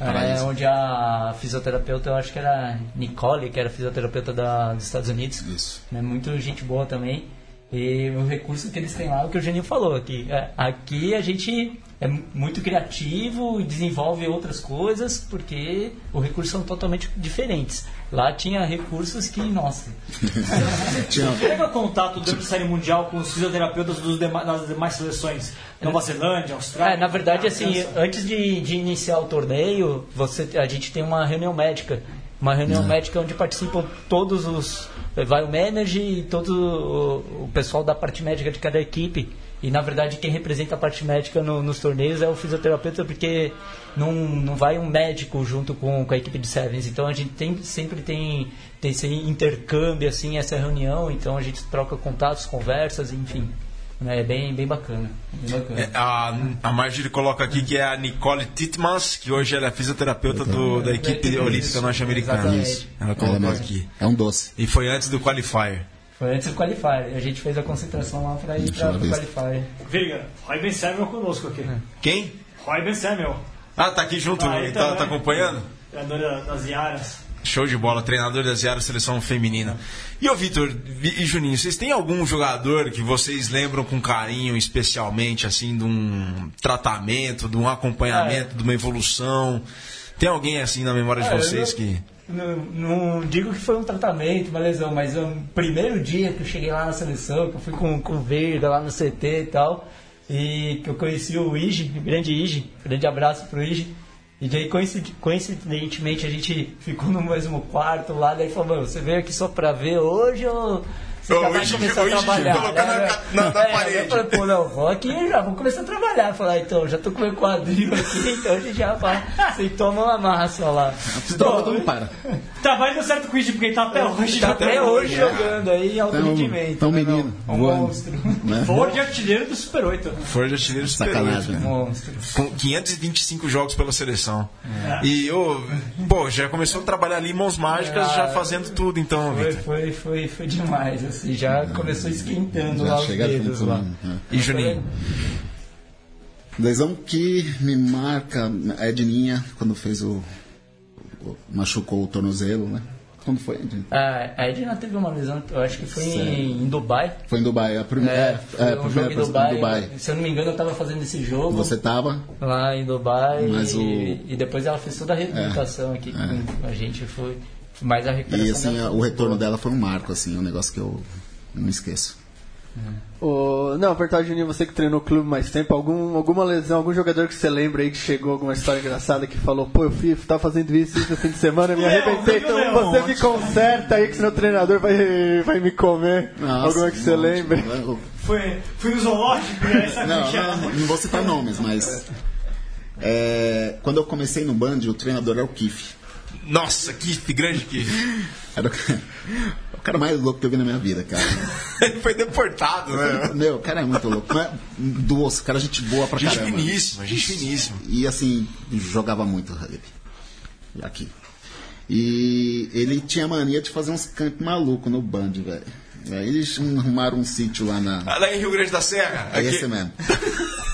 é, onde a fisioterapeuta, eu acho que era Nicole, que era fisioterapeuta da, dos Estados Unidos. Isso. Né? Muito gente boa também. E o recurso que eles têm lá, é o que o Geninho falou, que é, aqui a gente é mu- muito criativo e desenvolve outras coisas, porque os recursos são totalmente diferentes. Lá tinha recursos que, nossa, Tinha, Teve contato durante a série mundial com os fisioterapeutas dos dema- das demais seleções? Nova Zelândia, Austrália? É, na verdade, assim, antes de, de iniciar o torneio, você, a gente tem uma reunião médica. Uma reunião médica onde participam todos os. Vai o manager e todo o, o pessoal da parte médica de cada equipe. E na verdade, quem representa a parte médica no- nos torneios é o fisioterapeuta, porque não, não vai um médico junto com, com a equipe de Sevens. Então a gente tem, sempre tem, tem esse intercâmbio, assim, essa reunião. Então a gente troca contatos, conversas, enfim. Né, É bem, bem bacana. Bem bacana. É, A, a Marjorie coloca aqui que é a Nicole Titmans, que hoje ela é fisioterapeuta do- da equipe Isso, olímpica norte-americana. exatamente. Ela é, colocou aqui. é um doce. E foi antes do Qualifier. Foi antes do Qualifier. A gente fez a concentração lá pra ir pro ver. Qualifier. Virga, Roy Ben Samuel conosco aqui. Quem? Roy Ben Samuel, Ah, tá aqui junto, Ah, tá, tá acompanhando? treinador da- das Iaras. Show de bola, treinador da Ziara Seleção Feminina. E ô Vitor Vi- e Juninho, vocês têm algum jogador que vocês lembram com carinho, especialmente, assim, de um tratamento, de um acompanhamento, de uma evolução? Tem alguém assim na memória de Ah, eu vocês não- que. Não, não digo que foi um tratamento, uma lesão, mas o primeiro dia que eu cheguei lá na seleção, que eu fui com, com o Verga lá no CT e tal, e que eu conheci o Igi, o grande Igi, grande abraço pro Igi. E daí, coincid- coincidentemente, a gente ficou no mesmo quarto lá, daí falou, "Mano, você veio aqui só pra ver hoje ou você Ô, já vai começar a trabalhar? colocando né? na- na- na É, parede. Eu falei, pô, não, vou aqui e já vou começar a trabalhar. Falei, ah, então, já tô com meu quadril aqui, então a gente já vai, sentou a mão na massa lá. Droga, não para. Trabalho deu certo com o Igi, porque ele tá até hoje. Tá né? até hoje jogando aí em alto Tá um- rendimento. tá um né, menino, não? Um monstro. Né? Ford artilheiro do Super 8. Foi de artilheiro super Sacanagem. oito, né? monstro. Com 525 jogos pela seleção. É. E, ô, pô, já começou a trabalhar ali mãos mágicas, Ah, já fazendo tudo, então, Foi, Vitor. foi, foi, foi demais, assim, já começou esquentando lá Já os chega dedos lá. né? E Juninho? Lesão que me marca é a Edninha, quando fez o. o- machucou o tornozelo, né? Quando foi, Edninha? Ah, a Edna teve uma lesão, eu acho que foi em, em Dubai. Foi em Dubai. A primeira, É, é, foi é, um primeira jogo em Dubai. Dubai. Se eu não me engano, eu tava fazendo esse jogo Você tava. lá em Dubai Mas e, o- e depois ela fez toda a reabilitação aqui com a gente. Foi mais a recuperação. E assim, dela o retorno boa. dela foi um marco, assim, um negócio que eu não esqueço. Ô, não, apertar Juninho, você que treinou o clube mais tempo, algum, alguma lesão, algum jogador que você lembra aí que chegou, alguma história engraçada que falou, pô, eu fui, tava fazendo isso, isso no fim de semana, me Leão, arrebentei, o então você me conserta aí que senão o treinador vai, vai me comer. Nossa, alguma que você um lembre. Eu- Foi, foi no zoológico, né? Não, é? não, não vou citar nomes, mas. é, quando eu comecei no Band, o treinador era o Kiff. Nossa, que grande que. Era o, cara mais louco que eu vi na minha vida, cara. Ele foi deportado, né? Meu, o cara é muito louco. É doce, cara, gente boa pra Gente caramba. finíssima, gente finíssima. E assim, jogava muito rugby. Aqui. E ele tinha mania de fazer uns campos malucos no Band, velho. Aí eles arrumaram um sítio lá na. Lá em Rio Grande da Serra. É aqui. esse mesmo.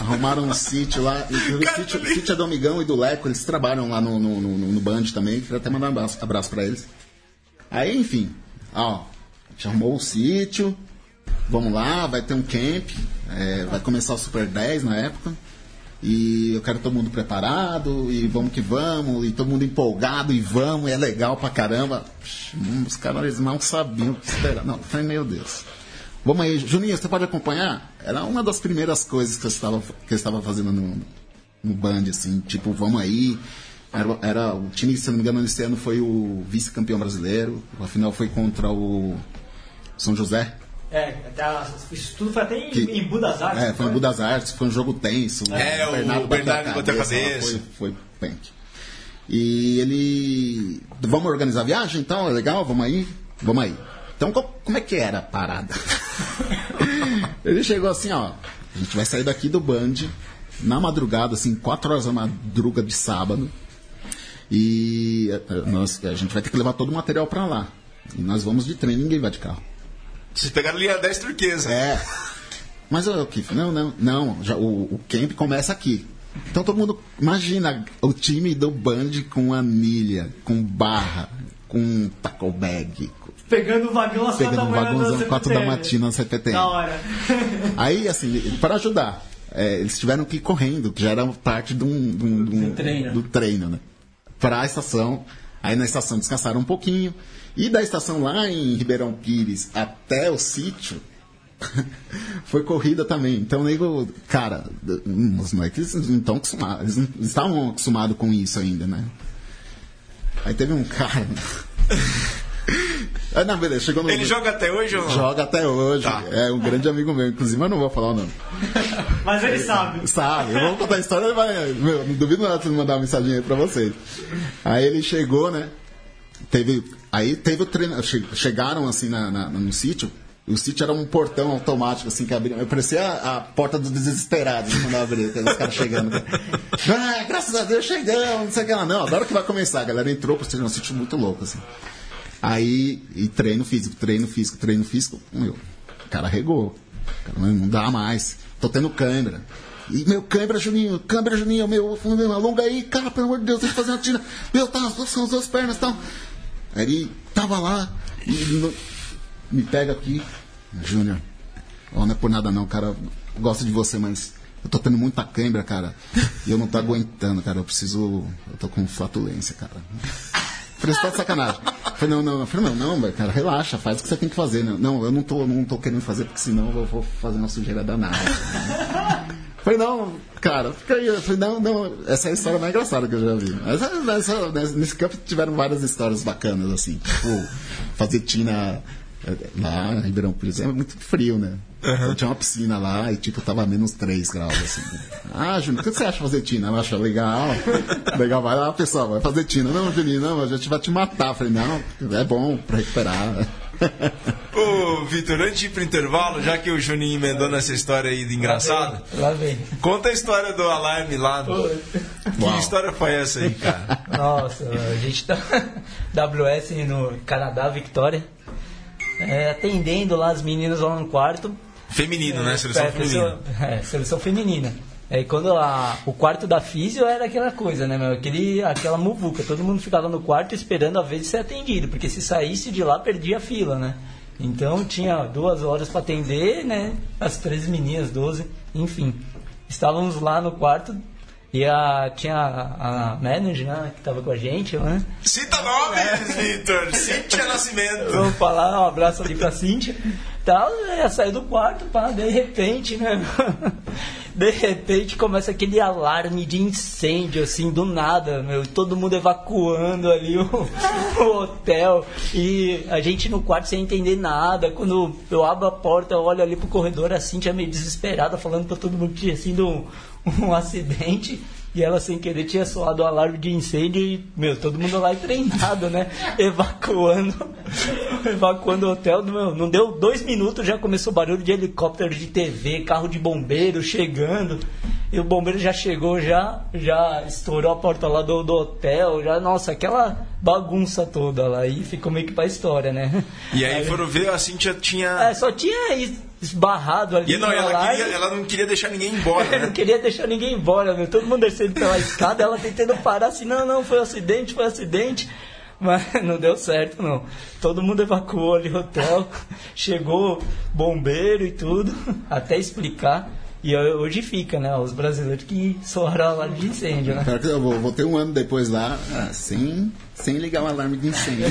Arrumaram um sítio lá. Sítio, sítio é do Amigão e do Leco, eles trabalham lá no, no, no, no Band também. Queria até mandar um abraço, abraço pra eles. Aí, enfim, ó, a gente arrumou o sítio. Vamos lá, vai ter um camp. é, vai começar o Super 10 na época. E eu quero todo mundo preparado, e vamos que vamos, e todo mundo empolgado, e vamos, e é legal pra caramba. Hum, Os caras não sabiam o que esperar. Não, falei, meu Deus. Vamos aí, Juninho, você pode acompanhar? Era uma das primeiras coisas que eu estava, que eu estava fazendo no, no Band, assim, tipo, vamos aí. Era, era, o time, se não me engano, esse ano foi o vice-campeão brasileiro. A final foi contra o São José. É, até a- isso tudo foi até em, Que- em Budas Artes. É, foi em Budas Artes, foi um jogo tenso. É, o Bernardo bateu a cabeça. Foi, foi punk. E ele. Vamos organizar a viagem então? É legal? Vamos aí? Vamos aí. Então, co- como é que era a parada? ele chegou assim, ó. A gente vai sair daqui do Band na madrugada, assim, 4 horas da madruga de sábado. E eh, nós, a gente vai ter que levar todo o material para lá. E nós vamos de trem, ninguém vai de carro. Vocês pegaram linha 10 turquesa. É. Mas, ô, Kiff, não, não, não. Já, o, o camp começa aqui. Então todo mundo. Imagina o time do Band com anilha, com barra, com taco bag, Pegando o vagão às quatro da pegando um vagãozão na 4 da matina no CPTM. Da hora. Aí, assim, para ajudar, é, eles tiveram que ir correndo, que já era parte de um, de um- de um- treino. do treino, né? Para a estação. Aí na estação descansaram um pouquinho. E da estação lá em Ribeirão Pires até o sítio, foi corrida também. Então, nego, cara, os moleques não estão acostumados, eles não estavam acostumados com isso ainda, né? Aí teve um cara. Aí, não, beleza, chegou no. Ele joga até hoje ou não? Joga até hoje. Tá. É um grande amigo meu. Inclusive, eu não vou falar o nome. Mas ele sabe. Sabe? Eu vou contar a história, ele vai. Meu, não duvido nada de mandar uma mensagem aí pra vocês. Aí ele chegou, né? Teve. Aí teve o treino. che- Chegaram assim na, na- no sítio. E o sítio era um portão automático, assim, que abria. Eu parecia a, a porta dos desesperados quando eu abri, aqueles caras chegando. Ah, graças a Deus chegamos, não sei o que lá. Não, agora que vai começar. A galera entrou pro sítio, um sítio muito louco, assim. Aí, e treino físico, treino físico, treino físico. Meu, o cara regou. Não dá mais. Tô tendo câimbra. E, meu, câimbra, Juninho, câimbra, Juninho, meu, meu, alonga aí, cara, pelo amor de Deus, tem que fazer uma tira. Meu, tá, são as duas pernas e tal. Aí ele tava lá, e no- me pega aqui, Júnior. Ó, não é por nada não, cara, gosto de você, mas eu tô tendo muita câimbra, cara. E eu não tô aguentando, cara, eu preciso. Eu tô com flatulência, cara. Falei, você tá de sacanagem. Falei, não, não, falei, não, não, cara, relaxa, faz o que você tem que fazer. Não, não eu não tô, não tô querendo fazer, porque senão eu vou fazer uma sujeira danada. Falei, não, cara, fica aí. Falei, não, não, essa é a história mais engraçada que eu já vi. Nesse campo tiveram várias histórias bacanas, assim. Tipo, fazer tina lá em Ribeirão Pires é muito frio, né? Então, tinha uma piscina lá e, tipo, tava menos 3 graus, assim. Ah, Júnior, o que você acha de fazer tina? Eu acho legal. Legal, vai lá, pessoal, vai fazer tina. Não, Juninho, não, a gente vai te matar. Falei, não, é bom pra recuperar. Ô, Vitor, antes de ir pro intervalo, já que o Juninho emendou nessa história aí de engraçado, Lá vem. conta a história do alarme lá. Que Uau. história foi essa aí, cara? Nossa, a gente tá WS no Canadá, Victoria. É, atendendo lá as meninas lá no quarto. Feminino, né? Seleção É, feminina. É, seleção feminina. Aí quando a- o quarto da físio era aquela coisa, né, meu? Aquele, aquela muvuca. Todo mundo ficava no quarto esperando a vez de ser atendido, porque se saísse de lá perdia a fila, né? Então tinha duas horas para atender, né? As três meninas, 12, enfim. Estávamos lá no quarto e a, tinha a, a manager, né, que estava com a gente, né? Cita nomes, Vitor. Cíntia Nascimento. Vamos falar, um abraço ali pra Cíntia. Tal, ela saiu do quarto, pá, de repente, né? De repente começa aquele alarme de incêndio, assim, do nada, meu. Todo mundo evacuando ali o, o hotel. E a gente no quarto sem entender nada. Quando eu abro a porta, eu olho ali pro corredor, a Cíntia meio desesperada, falando pra todo mundo que tinha sido um, um acidente. E ela sem querer tinha soado o alarme de incêndio e, meu, todo mundo lá treinado, né? Evacuando. Evacuando o hotel. Meu, não deu dois minutos, já começou barulho de helicóptero de TV, carro de bombeiro chegando. E o bombeiro já chegou, já, já estourou a porta lá do, do hotel, já, nossa, aquela bagunça toda lá. E ficou meio que pra história, né? E aí foram ver, a Cíntia tinha. É, só tinha es- esbarrado ali E não, no ela, alarme. queria, ela não queria deixar ninguém embora, Eu não né? queria deixar ninguém embora, meu. Todo mundo descendo pela escada, ela tentando parar assim, não, não, foi um acidente, foi um acidente. Mas não deu certo, não. Todo mundo evacuou ali o hotel, chegou bombeiro e tudo, até explicar. E hoje fica, né? Os brasileiros que soaram lá de incêndio, né? Pior que eu vou, vou ter um ano depois lá, ah, sem, sem ligar o alarme de incêndio.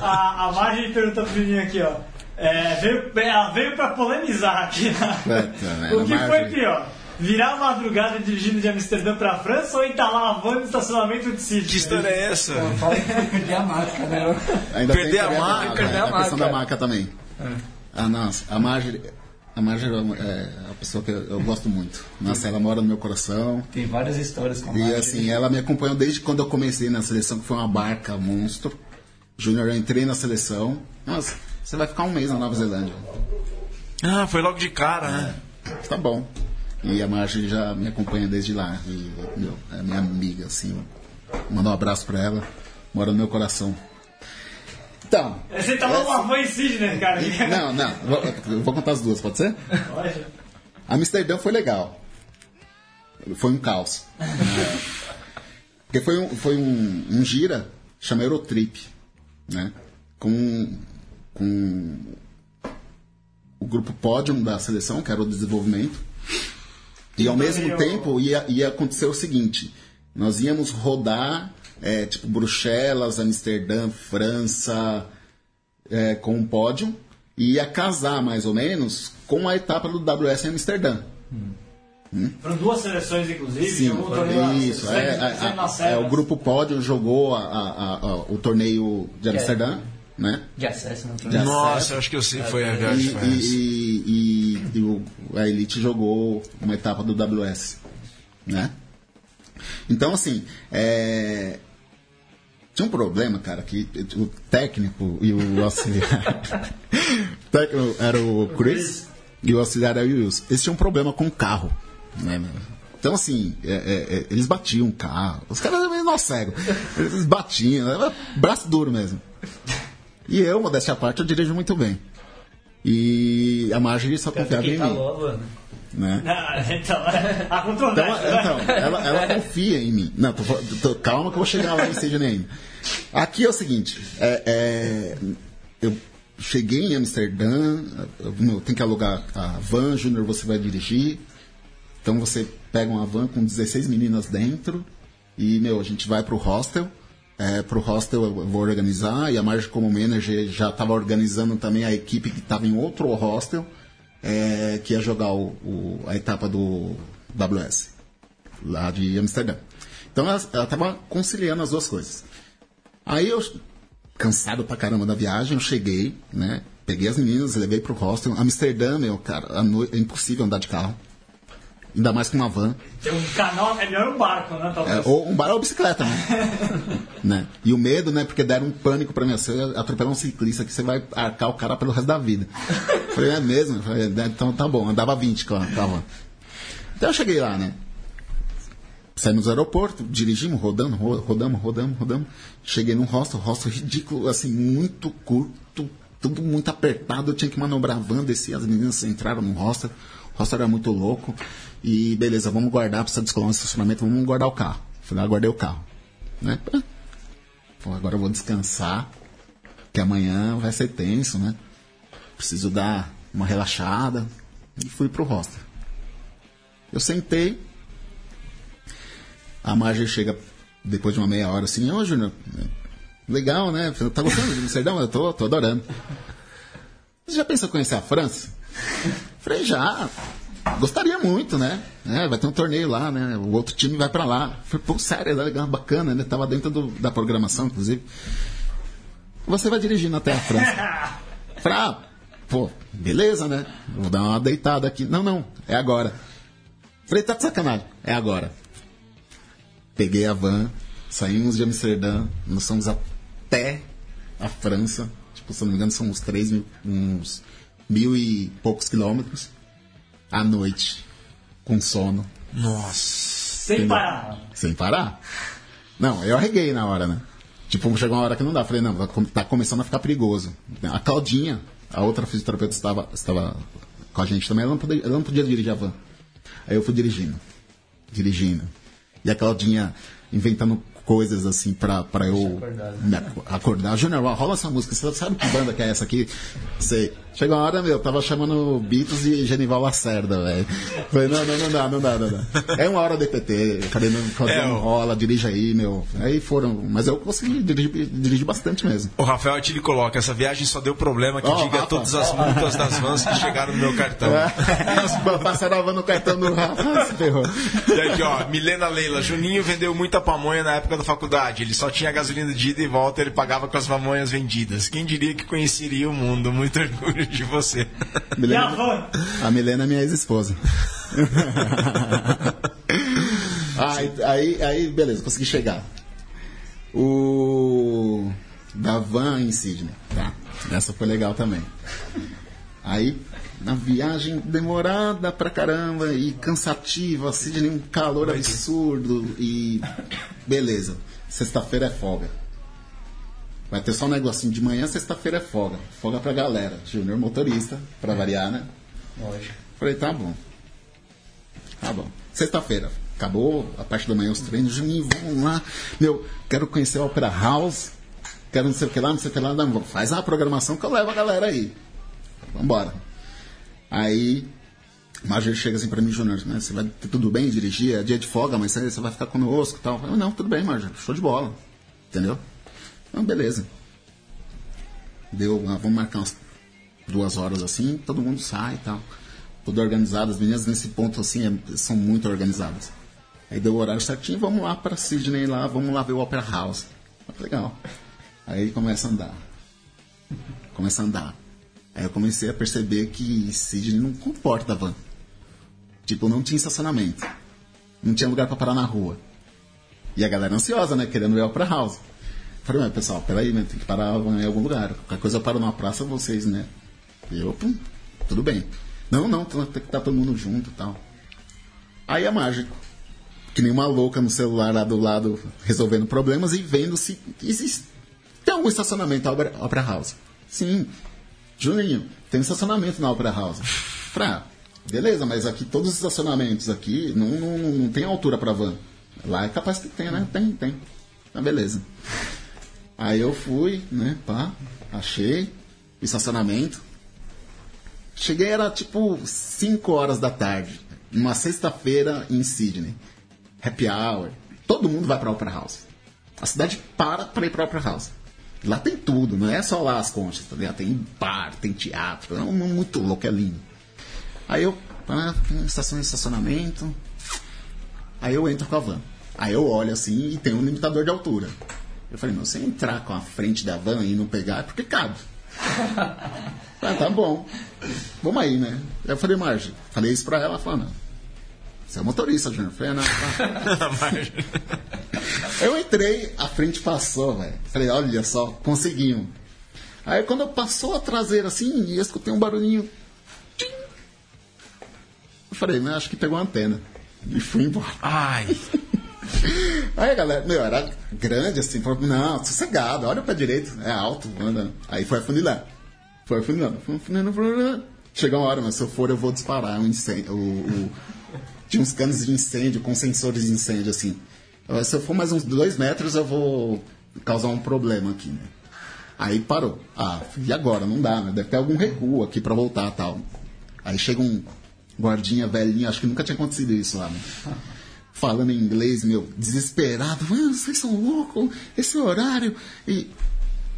A, a Margem perguntou pro menino aqui, ó. É, veio, ela veio pra polemizar aqui. né? Puta, velho, o que a foi pior? Virar a madrugada dirigindo de Amsterdã pra França ou entalar a van no estacionamento de Sydney? Que história é essa? Fala que vai perder a marca, né? Ainda Perder tem a que ver marca, né? perder a a questão marca. da marca também. Ah, nossa, a Marjorie, a Marjorie é a pessoa que eu, eu gosto muito. Nossa, ela mora no meu coração. Tem várias histórias com a E marca. assim, ela me acompanhou desde quando eu comecei na seleção, que foi uma barca monstro. Júnior, eu entrei na seleção. Nossa, você vai ficar um mês na Nova Zelândia. Ah, foi logo de cara, né? Tá bom. E a Marjorie já me acompanha desde lá. E, meu, é minha amiga, assim. Mandar um abraço pra ela. Mora no meu coração. Então. Você tava essa- uma em Sidney, cara. Não, não. Vou, eu vou contar as duas, pode ser? Pode. Amsterdã foi legal. Foi um caos. Porque foi um, foi um, um gira, chama Eurotrip, né? Com, com o grupo Podium da seleção, que era o desenvolvimento. E ao mesmo meio- tempo ia, ia acontecer o seguinte: nós íamos rodar, é, tipo, Bruxelas, Amsterdã, França, é, com um pódio e ia casar mais ou menos com a etapa do WS em Amsterdã. Foram duas seleções, inclusive. Sim, o torneio isso. É, é, é, é, o grupo pódio jogou a- a- a- a- o torneio de Amsterdã, né? De acesso, não De Nossa, eu acho que eu sei, foi a E, viagem que foi essa. e- e- e o- a Elite jogou uma etapa do WS, né? Então, assim, é, tinha um problema, cara, que o técnico e o auxiliar... o técnico era o Chris e o auxiliar era o Wilson. Eles tinham um problema com o carro, né, meu? Então, assim, é, é, é, eles batiam o carro. Os caras eram meio nó cego. Eles batiam, era braço duro mesmo. E eu, modéstia à parte, eu dirijo muito bem. E a Marjorie só confiava em tá mim. logo, Né? Ah, então, há Então, controvérsia. né? então ela, ela confia em mim. Não, tô, tô- calma que eu vou chegar lá em Sydney ainda. Aqui é o seguinte, é, é, eu cheguei em Amsterdã, eu- tem que alugar a van, Júnior, você vai dirigir. Então você pega uma van com 16 meninas dentro e, meu, a gente vai pro hostel. É, pro hostel eu vou organizar e a Marge como manager já estava organizando também a equipe que estava em outro hostel é, que ia jogar o- o- a etapa do WS lá de Amsterdã. Então ela, ela tava conciliando as duas coisas. Aí eu, cansado pra caramba da viagem, eu cheguei, né? Peguei as meninas, levei pro hostel. Amsterdã, meu, cara, é impossível andar de carro. Ainda mais com uma van. Tem um canal, é melhor um barco, né? É, Talvez. ou um bar ou bicicleta, né? né? E o medo, né? Porque deram um pânico pra mim. Você atropelar um ciclista que você vai arcar o cara pelo resto da vida. Eu Falei, é mesmo? Falei, "É, então tá bom. Andava 20 com a van. Então eu cheguei lá, né? Saímos do aeroporto, dirigimos, rodando, ro- rodamos, rodamos, rodamos. Cheguei num hostel, hostel ridículo, assim, muito curto, tudo muito apertado. Eu tinha que manobrar a van, descer, as meninas entraram no hostel. O hostel era muito louco. E beleza, vamos guardar, precisa descolar um estacionamento, vamos guardar o carro. Falei, ah, guardei o carro. Né? Pô, agora eu vou descansar, que amanhã vai ser tenso, né? Preciso dar uma relaxada. E fui pro hostel. Eu sentei, a Marge chega depois de uma meia hora assim, ô Júnior, legal, né? Tá gostando de Amsterdã? Eu tô, tô adorando. Você já pensou em conhecer a França? Falei, já. Gostaria muito, né? É, vai ter um torneio lá, né? O outro time vai pra lá. Falei, pô, sério, é legal, bacana, né? Tava dentro do- da programação, inclusive. Você vai dirigindo até a França. Falei, ah, pô, beleza, né? Vou dar uma deitada aqui. Não, não, é agora. Falei, tá de sacanagem. É agora. Peguei a van, saímos de Amsterdã, nós fomos até a França. Tipo, se não me engano, são uns três mil, uns mil e poucos quilômetros. À noite, com sono, Nossa. Sem parar. sem parar. Não, eu arreguei na hora, né? Tipo, chegou uma hora que não dá. Falei, não, tá com- começando a ficar perigoso. A Claudinha, a outra fisioterapeuta, estava, estava com a gente também, ela não, podia, ela não podia dirigir a van. Aí eu fui dirigindo, dirigindo. E a Claudinha inventando coisas assim pra, pra eu me ac- acordar. Júnior, rola essa música. Você sabe que banda que é essa aqui? Sei. Chegou uma hora, meu, eu tava chamando Beatles e Genival Lacerda, velho. Falei, não, não, não dá, não dá, não dá. É uma hora DPT, cadê não, cadê É, não rola, dirige aí, meu. Aí foram, mas eu consegui dirigir, dirigir bastante mesmo. O Rafael te lhe coloca, essa viagem só deu problema que Ó, diga Rafa. todas as multas das vans que chegaram no meu cartão. Passaram a van no cartão do Rafa, se ferrou. E aqui, ó, Milena Leila, Juninho vendeu muita pamonha na época da faculdade. Ele só tinha gasolina de ida e volta, ele pagava com as pamonhas vendidas. Quem diria que conheceria o mundo? Muito orgulho de você. E a Milena é minha ex-esposa. aí, aí, aí, beleza, consegui chegar. O. Da van em Sydney. Tá. Essa foi legal também. Aí, na viagem demorada pra caramba e cansativa, de um calor absurdo e. Beleza. Sexta-feira é folga. Vai ter só um negocinho de manhã, sexta-feira é folga. Folga pra galera. Júnior motorista, pra variar, né? Lógico. Falei, tá bom. Tá bom. Sexta-feira. Acabou a parte da manhã os treinos. Juninho, vamos lá. Meu, quero conhecer a Opera House. Quero não sei o que lá, não sei o que lá. Não, faz a programação que eu levo a galera aí. Vambora. Aí, Marjorie chega assim pra mim, Júnior, né? Você vai ter tudo bem dirigir? É dia de folga, mas você vai ficar conosco e tal. Eu falei, não, tudo bem, Marjorie. Show de bola. Entendeu? Então, beleza. Deu, ah, vamos marcar umas duas horas assim, todo mundo sai e tal. Tudo organizado, as meninas nesse ponto assim é- são muito organizadas. Aí deu o horário certinho, vamos lá para Sydney lá, vamos lá ver o Opera House. Falei, Legal. Aí começa a andar. Começa a andar. Aí eu comecei a perceber que Sydney não comporta a van. Tipo, não tinha estacionamento. Não tinha lugar para parar na rua. E a galera ansiosa, né? Querendo ver o Opera House. Falei, mas pessoal, peraí, né? Tem que parar em algum lugar. Qualquer coisa eu paro numa praça, vocês, né? E eu, pum, tudo bem. Não, não, tem que estar todo mundo junto e tal. Aí é mágico. Que nem uma louca no celular lá do lado, resolvendo problemas e vendo se existe. Tem algum estacionamento na Opera, Opera House? Sim. Juninho, tem um estacionamento na Opera House. Falei, ah, beleza, mas aqui todos os estacionamentos aqui não, não, não, tem altura para van. Lá é capaz que tem, né? Tem, tem. Ah, beleza. Aí eu fui, né, pá, achei estacionamento. Cheguei, era tipo 5 horas da tarde, numa sexta-feira em Sydney. Happy hour. Todo mundo vai pra Opera House. A cidade para pra ir pra Opera House. Lá tem tudo, não é só lá as conchas, tá ligado? Tem bar, tem teatro, é um muito louco, é lindo. Aí eu, ah, estação estacionamento. Aí eu entro com a van. Aí eu olho assim e tem um limitador de altura. Eu falei, não, se eu entrar com a frente da van e não pegar, é porque cabe. ah, tá bom. Vamos aí, né? Eu falei, Marge, falei isso pra ela, não. Você é motorista, Júnior. Eu falei, não, tá. Eu entrei, a frente passou, velho. Falei, olha só, conseguimos. Aí quando passou a traseira assim, eu escutei um barulhinho. Tchim. Eu falei, não, acho que pegou a antena. E fui embora. Ai. Aí a galera, meu, era grande assim, falou, não, sossegado, olha pra direita, é alto, anda. Aí foi afunilar. Foi afunilando, foi afunilando, afunilando. Chegou uma hora, mas se eu for, eu vou disparar um incêndio. O, o- Tinha uns canos de incêndio com sensores de incêndio, assim. Se eu for mais uns dois metros, eu vou causar um problema aqui, né? Aí parou. Ah, e agora? Não dá, né? Deve ter algum recuo aqui pra voltar tal. Aí chega um guardinha velhinho, acho que nunca tinha acontecido isso lá, né? Falando em inglês, meu, desesperado. Mano, vocês são loucos, esse horário. E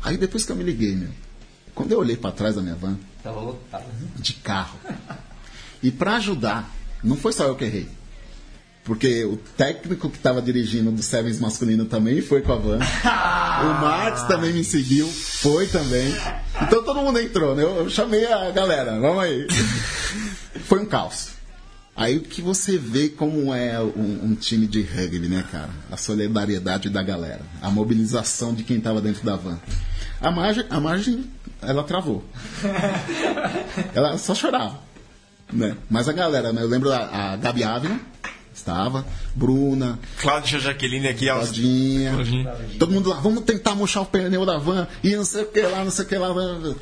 aí depois que eu me liguei, meu, quando eu olhei pra trás da minha van, Tava lotado. de carro. E pra ajudar, não foi só eu que errei. Porque o técnico que estava dirigindo do Sevens masculino também foi com a van. o Marcos também me seguiu, foi também. Então todo mundo entrou, né? Eu, eu chamei a galera, vamos aí. foi um caos. Aí que você vê como é um, um time de rugby, né, cara? A solidariedade da galera, a mobilização de quem estava dentro da van. A margem, a margem, ela travou. ela só chorava. Né? Mas a galera, né? eu lembro a, a Gabi Ávila, estava, Bruna, Cláudia Jaqueline aqui. Claudinha, Claudinha. todo mundo lá, vamos tentar murchar o pneu da van, e não sei o que lá, não sei o que lá,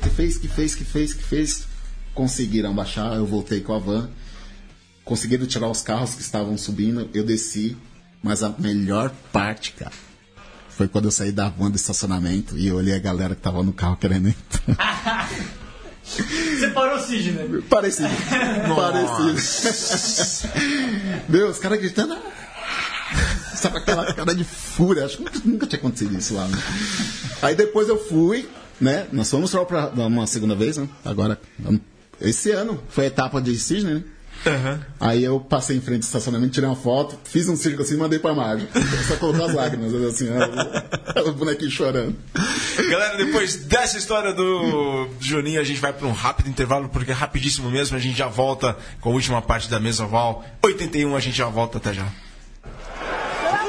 que fez, que fez, que fez, que fez. Conseguiram baixar, eu voltei com a van, conseguiram tirar os carros que estavam subindo, eu desci, mas a melhor parte, cara, foi quando eu saí da van do estacionamento e eu olhei a galera que tava no carro querendo entrar. Você parou o Sidney. Parecido. Parecido. Meu, os caras gritando. Sabe aquela cara de fúria? Acho que nunca, tinha acontecido isso lá. Né? Aí depois eu fui, né? Nós fomos só pra uma segunda vez, né? Agora, esse ano foi a etapa de Sydney, né? Aí eu passei em frente ao estacionamento, tirei uma foto, fiz um círculo assim e mandei pra Margem. Só colocou as lágrimas, assim, ó, o bonequinho chorando. Galera, depois dessa história do Juninho, a gente vai para um rápido intervalo, porque é rapidíssimo mesmo. A gente já volta com a última parte da mesa oval. 81, a gente já volta até já.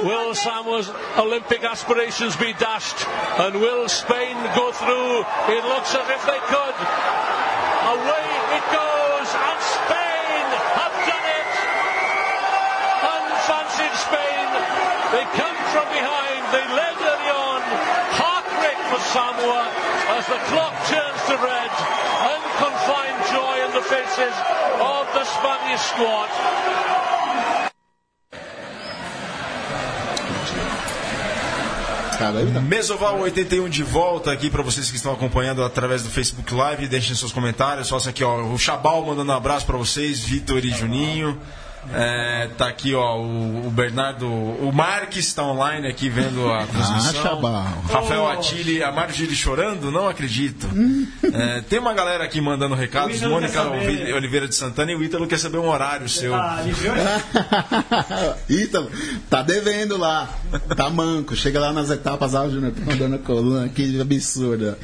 Will Samuel's Olympic aspirations be dashed? And will Spain go through? It looks as if they could. Away Samoa as the clock turns to red. Unconfined joy in the faces of the Spanish squad. Tá. Mesoval 81 de volta aqui para vocês que estão acompanhando através do Facebook Live. Deixem seus comentários. Faça aqui, ó. O Chabal mandando um abraço para vocês, Vitor e Juninho. É, tá aqui, ó, o, o Bernardo. O Marques está online aqui vendo a transmissão. Ah. Rafael Attili, a Marjorie chorando? Não acredito. É, tem uma galera aqui mandando recados. O Ítalo Mônica quer saber. Olive- Oliveira de Santana e o Ítalo quer saber um horário seu. Ah, livrou? Ítalo, tá devendo lá. Tá manco. Chega lá nas etapas, ah, Júnior, tá mandando a coluna, que absurda.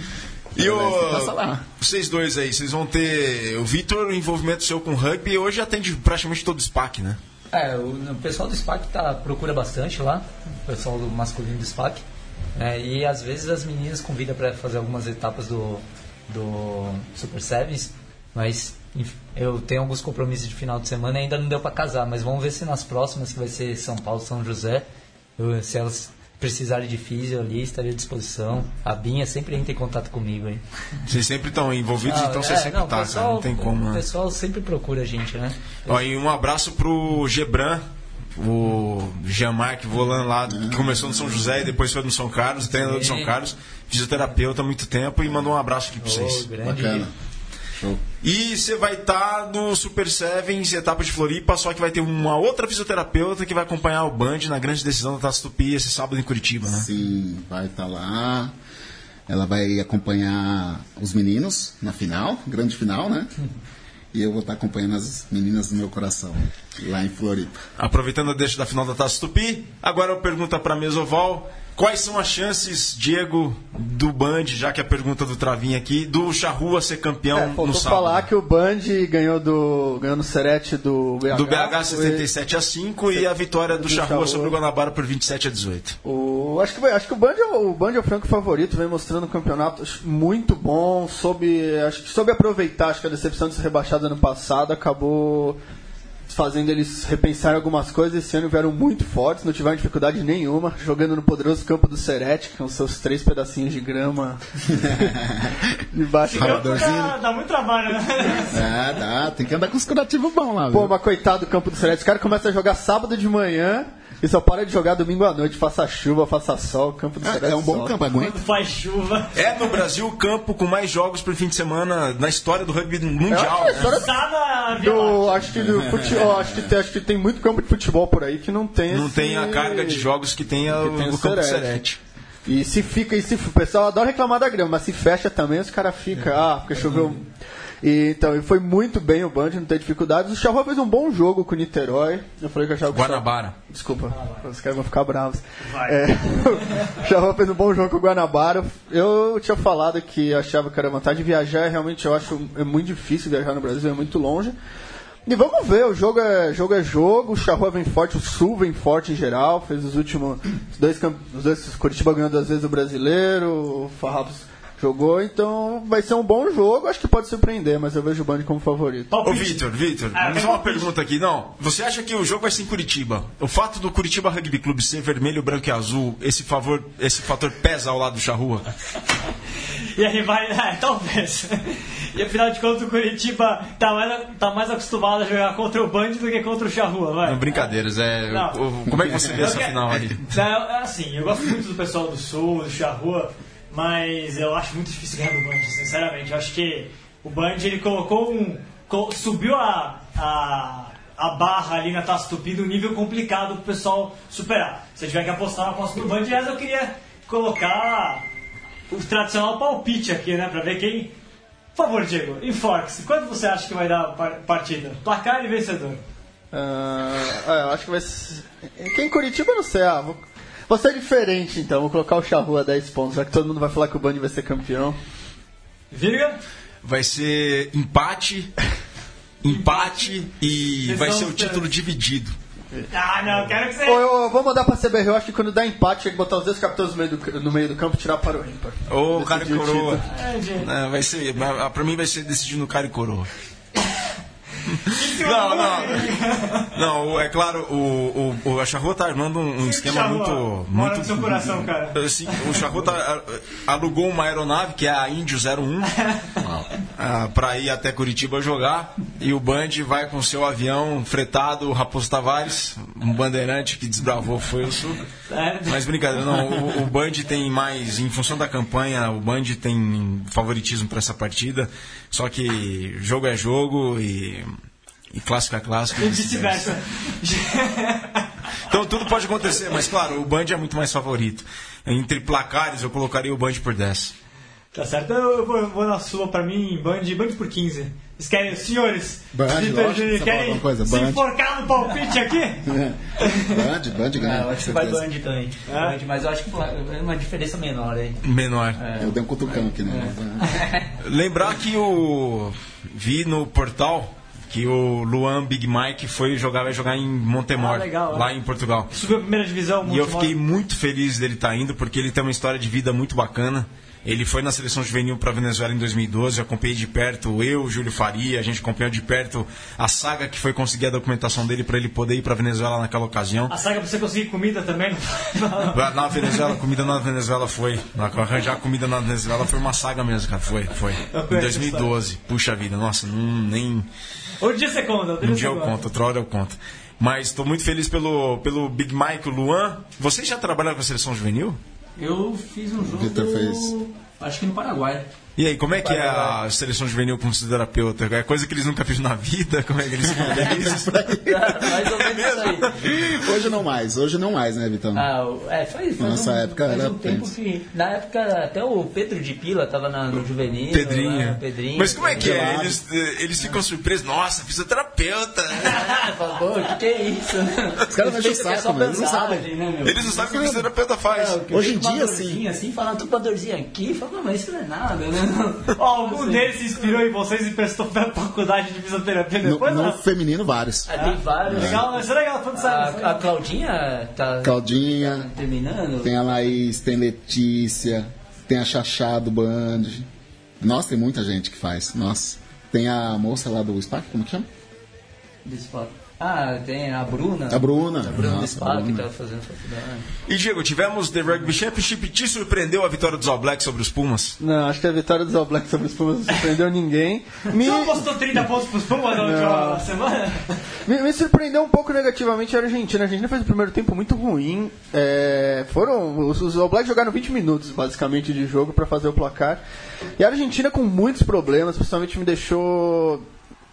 E o, vocês dois aí, vocês vão ter. O Vitor, o envolvimento seu com rugby, hoje atende praticamente todo o SPAC, né? É, o, o pessoal do SPAC tá, procura bastante lá, o pessoal do masculino do SPAC. né, e às vezes as meninas convidam para fazer algumas etapas do, do Super Sevens, mas eu tenho alguns compromissos de final de semana e ainda não deu para casar, mas vamos ver se nas próximas, que vai ser São Paulo, São José, eu- se elas precisarem de físio ali, estarei à disposição. A Binha sempre entra em contato comigo aí. Vocês sempre estão envolvidos, Ah, então é, você sempre não, o tá, cara. Não tem como. O né? pessoal sempre procura a gente, né? Ó, e um abraço pro Gebran, o Jean-Marc Volan lá, que começou no São José e depois foi no São Carlos, treinador do São. Carlos, fisioterapeuta há muito tempo e mandou um abraço aqui pra Ô, vocês. grande Bacana. E você vai estar no Super Sevens, etapa de Floripa, só que vai ter uma outra fisioterapeuta que vai acompanhar o Band na grande decisão da Taça Tupi esse sábado em Curitiba, né? Sim, vai estar lá. Ela vai acompanhar os meninos na final, grande final, né? E eu vou estar acompanhando as meninas do meu coração, lá em Floripa. Aproveitando a deixa da final da Taça Tupi, agora eu pergunto para Mesoval, quais são as chances, Diego, do Band, já que a pergunta do Travinha aqui, do Charrua ser campeão É, no sábado? falar que o Band ganhou, do, ganhou no Serete do BH. Do BH foi 77 a 5 e a vitória do Do Charrua Charrua. sobre o Guanabara por 27 a 18. O, acho, que, acho que o Band, é, o Band é o franco favorito, vem mostrando um campeonato muito bom, soube, acho soube aproveitar, acho que a decepção de ser rebaixado ano passado acabou fazendo eles repensar algumas coisas. Esse ano vieram muito fortes, não tiveram dificuldade nenhuma, jogando no poderoso campo do Serete, com seus três pedacinhos de grama debaixo. Fala, Dá, dá muito trabalho, né? É, dá, tem que andar com os curativos bons lá, Pô, viu? mas coitado do campo do Serete, os caras começam a jogar sábado de manhã e só para de jogar domingo à noite, faça chuva, faça sol, o campo do Serete É, é um bom sofre. campo, aguenta. Quando faz chuva. É no Brasil o campo com mais jogos por fim de semana na história do rugby mundial. acho que a né? história Sada do, acho que do futebol, acho que, tem, acho que tem muito campo de futebol por aí que não tem Não esse- tem a carga de jogos que tem, a, que tem o o campo do Serete. Serete. E se fica, e se o pessoal adora reclamar da grama, mas se fecha também, os caras ficam, ah, porque choveu. E, então, e foi muito bem o Band, não tem dificuldades. O Charrua fez um bom jogo com o Niterói. Eu falei que eu achava que o Guanabara. Desculpa, os caras vão ficar bravos. É, o Charrua fez um bom jogo com o Guanabara. Eu tinha falado que achava que era vantagem. Viajar, realmente, eu acho é muito difícil viajar no Brasil, é muito longe. E vamos ver, o jogo é jogo, é jogo o Charrua vem forte, o Sul vem forte em geral, fez os últimos os dois, os dois Curitiba ganhou duas vezes o brasileiro, o Farrapos jogou, então vai ser um bom jogo, acho que pode surpreender, mas eu vejo o Band como favorito. Ô, Vitor, Vitor, Ah, vamos tem uma pergunta aqui. Não, você acha que o jogo vai ser em Curitiba? O fato do Curitiba Rugby Clube ser vermelho, branco e azul, esse, favor, esse fator pesa ao lado do Charrua? E a rivalidade, talvez. E afinal de contas, o Curitiba tá mais, tá mais acostumado a jogar contra o Band do que contra o Charrua, vai. Não, brincadeiras, é. Não. como é que você vê essa final ali? Não, é assim, eu gosto muito do pessoal do Sul, do Charrua, mas eu acho muito difícil ganhar do Band, sinceramente. Eu acho que o Band ele colocou um. subiu a, a, a barra ali na Taça Tupi do nível complicado pro pessoal superar. Se eu tiver que apostar, eu aposto no Band, mas eu queria colocar o tradicional palpite aqui, né, pra ver quem. Por favor, Diego, enfoque-se. Quanto você acha que vai dar a par- partida? Placar e vencedor. Ah, eu acho que vai ser. Aqui em Curitiba não sei, ah, vou, vou ser diferente então, vou colocar o Charrua a 10 pontos, já que todo mundo vai falar que o Band vai ser campeão. Virga? Vai ser empate, empate e Vocês vai ser o título dividido. Ah, não, quero que você. Eu, eu vou mandar pra CBR, eu acho que quando dá empate, tem que botar os dois capitães no meio do, no meio do campo e tirar para o ímpar. Ô, cara e coroa. É, Diego. É, vai ser, pra mim vai ser decidido no cara e coroa. Não, não. Não, é claro, o, o, o a Charrua tá armando um, um esquema Charrua, muito. mora muito no seu coração, cara. Assim, o Charrua tá, alugou uma aeronave, que é a Índio 01, ah, pra ir até Curitiba jogar. E o Band vai com seu avião fretado, Raposo Tavares, um bandeirante que desbravou foi o sul. É, Mas brincadeira, não. O, o Band tem mais, em função da campanha, o Band tem favoritismo para essa partida. Só que jogo é jogo e, e clássico é clássico. E vice-versa. Então tudo pode acontecer, mas claro, o Band é muito mais favorito. Entre placares, eu colocaria o Band por 10. Tá certo, eu vou, eu vou na sua pra mim, Band, Band por 15. Vocês querem, senhores, Band, Vitor lógico, querem coisa, se Band. enforcar no palpite aqui? Band, Band Ah, ganha. eu acho que vai. Band também. É? Band, mas eu acho que é uma diferença menor aí. Menor. Eu dei um cutucão aqui, né? Lembrar que o. Vi no portal que o Luan Big Mike foi jogar, vai jogar em Montemor, Ah, legal, é. lá em Portugal. Subiu a primeira divisão, E eu fiquei muito feliz dele estar indo, porque ele tem uma história de vida muito bacana. Ele foi na seleção juvenil para Venezuela em 2012, eu acompanhei de perto, eu, Júlio Faria, a gente acompanhou de perto a saga que foi conseguir a documentação dele para ele poder ir para Venezuela naquela ocasião. A saga pra você conseguir comida também. Na Venezuela, comida na Venezuela foi. Arranjar comida na Venezuela foi uma saga mesmo, cara. Foi, foi. Em conheço 2012. Puxa vida, nossa, não, nem. Outro dia você conta. outro Um dia eu conta. conto, outra hora eu conto. Mas estou muito feliz pelo, pelo Big Mike, o Luan. Vocês já trabalharam com a seleção juvenil? Eu fiz um jogo. Vitor fez. Acho que no Paraguai. E aí, como é que é a seleção juvenil como fisioterapeuta? É coisa que eles nunca viram na vida? Como é que eles ficam felizes? Mais ou menos isso aí. Hoje não mais, hoje não mais, né, Vitão? Ah, é, faz, faz Nossa um, época faz era um tempo que. Na época, até o Pedro de Pila tava na, no Juvenil. Pedrinho. lá, Pedrinho. Mas como é que é? Eles, eles ficam surpresos. Nossa, fisioterapeuta. Ah, fala, pô, o que, que é isso? Os caras mexem o pensam que é saco, meu, eles não sabem. Né, meu? Eles não sabem o que o fisioterapeuta faz. É, Hoje em dia, dorzinha assim, falando tudo com a dorzinha aqui, fala, não, mas isso não é nada, né? Algum deles se inspirou em vocês e prestou pra faculdade de fisioterapia No, depois? no não? feminino, vários. Ah, tem vários. Legal, isso é legal, tudo sabe. A, a Claudinha tá Claudinha, terminando. tem a Laís, tem Letícia, tem a Xaxá do Band. Nossa, tem muita gente que faz. Nossa. Tem a moça lá do SPAC, como que chama? Ah, tem a Bruna. A Bruna. A Bruna a papo que Bruna. tava fazendo faculdade. E Diego, tivemos The Rugby Championship. Te surpreendeu a vitória dos All Blacks sobre os Pumas? Não, acho que a vitória dos All Blacks sobre os Pumas não surpreendeu ninguém. Me, Você não postou 30 pontos pros Pumas na última semana? me, me surpreendeu um pouco negativamente a Argentina. A Argentina fez o primeiro tempo muito ruim. É, foram os, os All Blacks jogaram 20 minutos basicamente de jogo para fazer o placar. E a Argentina com muitos problemas, principalmente me deixou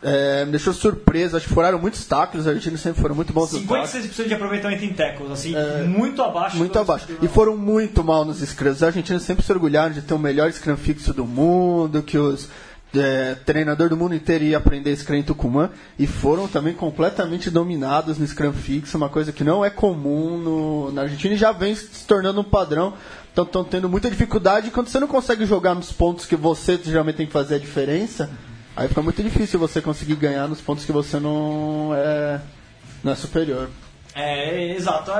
é, me deixou surpreso. Acho que furaram muitos tacos. A Argentina sempre foram muito bons nos tacos. 56% de aproveitamento em tackles, assim, muito abaixo. Muito abaixo. E foram muito mal nos scrums. Os argentinos sempre se orgulharam de ter o melhor scrum fixo do mundo, que os é, treinador do mundo inteiro ia aprender scrum em Tucumã. E foram também completamente dominados no scrum fixo, uma coisa que não é comum no, na Argentina e já vem se tornando um padrão. Então estão tendo muita dificuldade. Quando você não consegue jogar nos pontos que você geralmente tem que fazer a diferença, aí fica muito difícil você conseguir ganhar nos pontos que você não é, não é superior. É, exato.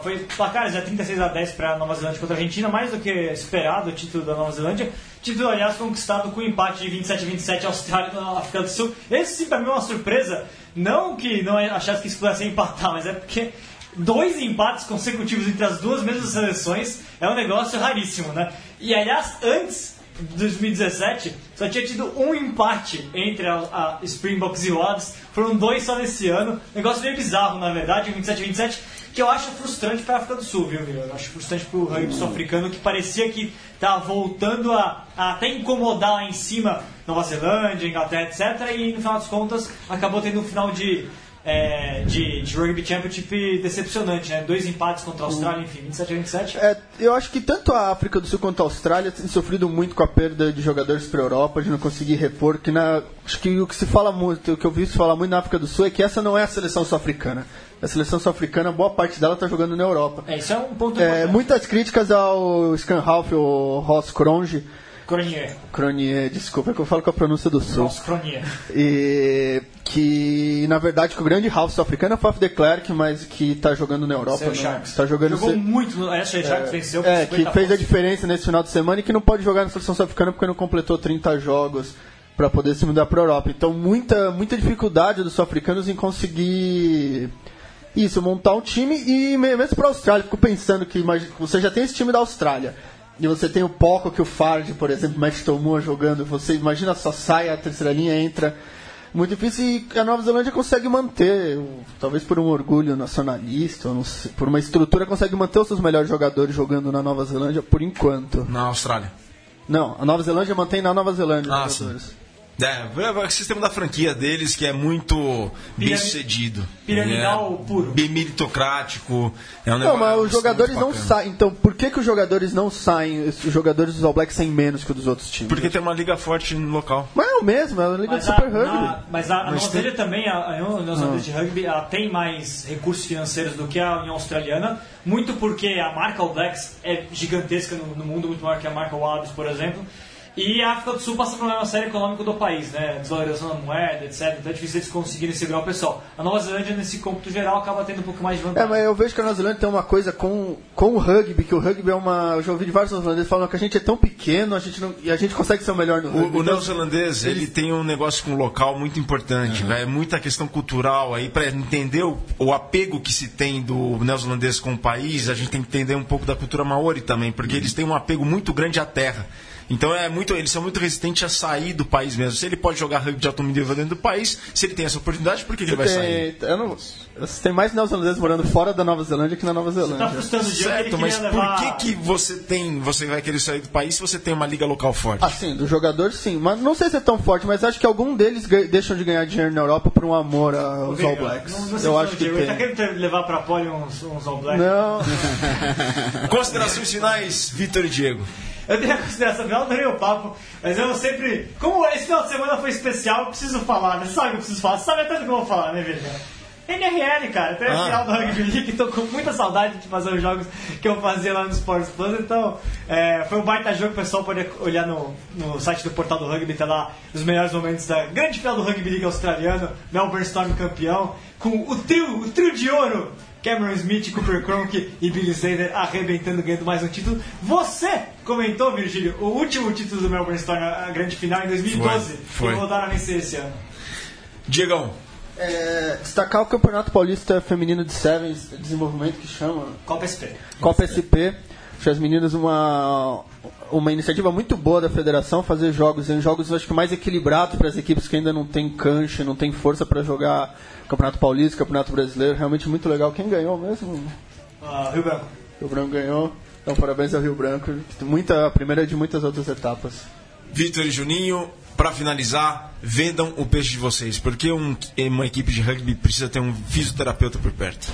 Foi placares, é 36 a 10 para a Nova Zelândia contra a Argentina, mais do que esperado o título da Nova Zelândia. Título, aliás, conquistado com empate de 27 a 27 Austrália e África do Sul. Esse sim, para mim, é uma surpresa. Não que não achasse que isso pudesse empatar, mas é porque dois empates consecutivos entre as duas mesmas seleções é um negócio raríssimo, né? E, aliás, antes 2017, só tinha tido um empate entre a, a Springboks e Odds. Foram dois só nesse ano. Negócio meio bizarro, na verdade, 27 a 27, que eu acho frustrante para a África do Sul, viu, viu? Eu acho frustrante para o rugby sul-africano, que parecia que tá voltando a, a até incomodar lá em cima Nova Zelândia, Inglaterra, etc. E no final das contas, acabou tendo um final de. É, de, de Rugby Championship decepcionante, né? Dois empates contra a Austrália, enfim, 27 a 27. É, eu acho que tanto a África do Sul quanto a Austrália têm sofrido muito com a perda de jogadores para a Europa, de não conseguir repor. Que na, acho que o que se fala muito, o que eu vi se falar muito na África do Sul é que essa não é a seleção sul-africana. A seleção sul-africana, boa parte dela está jogando na Europa. É, isso é um ponto É, muitas críticas ao Scanhalf, o Ross Kronge, Cronier. Cronier, desculpa, é que eu falo com a pronúncia do Sul. Nossa, Cronier. E que na verdade que o grande half sul-africano é o Faf de Klerk, mas que está jogando na Europa. Seu não- Sharks. Tá jogando Jogou se- muito no Essa Sharks venceu por É, que 50 fez a pontos. diferença nesse final de semana e que não pode jogar na seleção sul-africana porque não completou 30 jogos. para poder se mudar para Europa. Então, muita, muita dificuldade dos sul-africanos em conseguir isso, montar um time e me- mesmo para a Austrália. Fico pensando que imagina, você já tem esse time da Austrália. E você tem o Poco, que o Fard, por exemplo, o Matt Tomua jogando. Você imagina só sai a terceira linha, entra. Muito difícil e a Nova Zelândia consegue manter, talvez por um orgulho nacionalista, sei, por uma estrutura, consegue manter os seus melhores jogadores jogando na Nova Zelândia por enquanto. Na Austrália. Não, a Nova Zelândia mantém na Nova Zelândia. Ah, os jogadores. É, é o sistema da franquia deles que é muito bem sucedido. piramidal é puro. Bem meritocrático. É um Não, mas os jogadores não saem. Então, por que, que os jogadores não saem? Os jogadores dos All Blacks saem menos que os dos outros times? Porque tem uma liga forte no local. Mas é o mesmo, é a Liga Mas de a, Super Rugby. na- mas a, a Mas Nova tem- também, a, a Nova Zelândia de Rugby, ela tem mais recursos financeiros do que a União Australiana, muito porque a marca All Blacks é gigantesca no, no mundo, muito maior que a marca Wallabies, por exemplo. E a África do Sul passa por um problema sério econômico do país, né? Desvalorização da moeda, etc. Então é difícil eles conseguirem segurar o pessoal. A Nova Zelândia, nesse cômputo geral, acaba tendo um pouco mais de É, vantagem. mas eu vejo que a Nova Zelândia tem uma coisa com, com o rugby, que o rugby é uma. Eu já ouvi de vários neozelandeses falando que a gente é tão pequeno a gente não, e a gente consegue ser o melhor no rugby. O, o Então, neozelandês, ele tem um negócio com o local muito importante. É muita questão cultural aí, para entender o, o apego que se tem do neozelandês com o país, a gente tem que entender um pouco da cultura maori também, porque eles têm um apego muito grande à terra. Então é muito, eles são muito resistentes a sair do país mesmo. Se ele pode jogar rugby de alto nível dentro do país, se ele tem essa oportunidade, por que, que ele vai sair? tem, eu não, tem mais neozelandeses morando fora da Nova Zelândia que na Nova Tá Zelândia. frustrando o Diego, ele Certo, mas levar... por que, que você tem, você vai querer sair do país se você tem uma liga local forte? Assim, do jogador sim, mas não sei se é tão forte, mas acho que algum deles deixam de ganhar dinheiro na Europa por um amor aos All Blacks. Não, eu acho que Ele tá tem. querendo levar pra pole uns, uns All Blacks. Não, Considerações finais, Vitor e Diego. Eu tenho a consideração final, adorei o papo, mas eu sempre. Como esse final de semana foi especial, eu preciso falar, né? Sabe o que eu preciso falar? Sabe até do que eu vou falar, né, Virgínia? NRL, cara, tem a Ah. final do Rugby League, tô com muita saudade de fazer os jogos que eu fazia lá no Sports Plus, então é, foi um baita jogo, o pessoal pode olhar no, no site do portal do Rugby, tá lá os melhores momentos da grande final do Rugby League australiano, Melbourne Storm campeão, com o trio, o trio de ouro, Cameron Smith, Cooper Cronk e Billy Slater arrebentando, ganhando mais um título. Você comentou, Virgílio, o último título do Melbourne Storm, a grande final em 2012, Foi, foi. que voltaram a vencer esse ano. Diegão, é, destacar o Campeonato Paulista Feminino de Sevens, desenvolvimento que chama. Copa SP. Copa SP. Acho as meninas uma uma iniciativa muito boa da federação fazer jogos em jogos acho que mais equilibrados para as equipes que ainda não tem cancha, não tem força para jogar Campeonato Paulista, Campeonato Brasileiro, realmente muito legal. Quem ganhou mesmo? Ah, Rio Branco. Rio Branco ganhou. Então parabéns ao Rio Branco. Muita a primeira de muitas outras etapas. Vitor e Juninho, para finalizar, vendam o peixe de vocês, porque um- uma equipe de rugby precisa ter um fisioterapeuta por perto.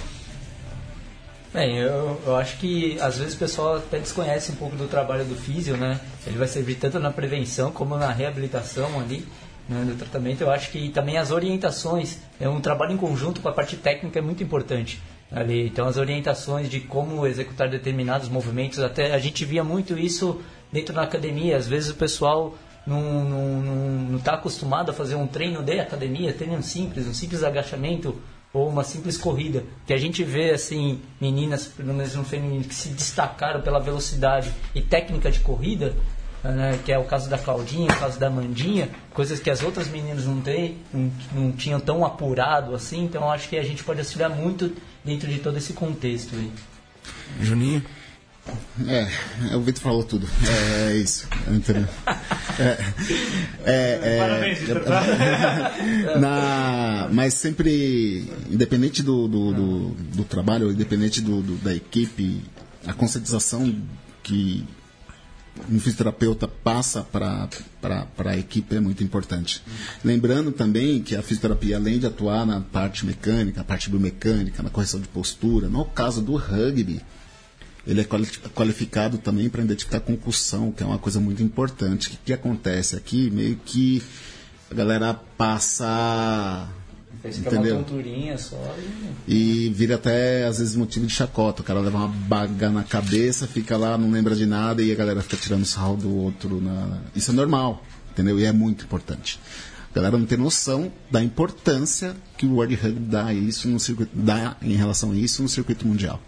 Bem, eu, eu acho que às vezes o pessoal até desconhece um pouco do trabalho do físio, né? Ele vai servir tanto na prevenção como na reabilitação ali, né, do tratamento. Eu acho que também as orientações, é um trabalho em conjunto com a parte técnica é muito importante. Ali, então as orientações de como executar determinados movimentos, até a gente via muito isso dentro da academia. Às vezes o pessoal não está tá acostumado a fazer um treino de academia, treino simples, um simples agachamento ou uma simples corrida. Que a gente vê assim meninas, pelo menos no feminino, que se destacaram pela velocidade e técnica de corrida, né, que é o caso da Claudinha, o caso da Mandinha, coisas que as outras meninas não têm, não, não tinham tão apurado assim. Então acho que a gente pode auxiliar muito dentro de todo esse contexto. Aí. Juninho? É, o Vitor falou tudo. É, isso. Entendeu? É, é, é, Parabéns, Vitor. na, mas sempre, independente do, do, do, do trabalho, independente do, do- da equipe, a conscientização que um fisioterapeuta passa para a equipe é muito importante. Lembrando também que a fisioterapia, além de atuar na parte mecânica, na parte biomecânica, na correção de postura, no caso do rugby, ele é quali- qualificado também para identificar concussão, que é uma coisa muito importante. O que, que acontece aqui? Meio que a galera passa. Fez ficar uma Entendeu? tonturinha só. E... E vira até, às vezes, motivo de chacota. O cara leva uma baga na cabeça, fica lá, não lembra de nada e a galera fica tirando sarro do outro. Na... Isso é normal, entendeu? E é muito importante. A galera não tem noção da importância que o World Rugby dá, a isso no circuito, dá em relação a isso no circuito mundial.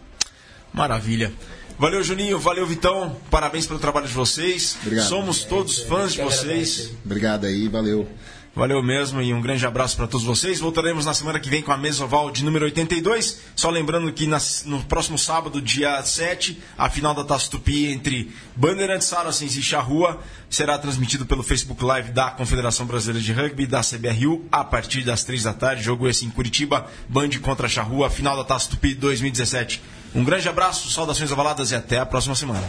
Maravilha. Valeu, Juninho. Valeu, Vitão. Parabéns pelo trabalho de vocês. Obrigado. Somos todos fãs de vocês. Obrigado aí, valeu. Valeu mesmo e um grande abraço para todos vocês. Voltaremos na semana que vem com a mesa oval de número 82. Só lembrando que nas- no próximo sábado, dia 7, a final da Taça Tupi entre Bandeirantes Saracens e Charrua será transmitido pelo Facebook Live da Confederação Brasileira de Rugby, da CBRU, a partir das 3 da tarde. Jogo esse em Curitiba, Band contra Charrua, final da Taça Tupi 2017. Um grande abraço, saudações ovaladas e até a próxima semana.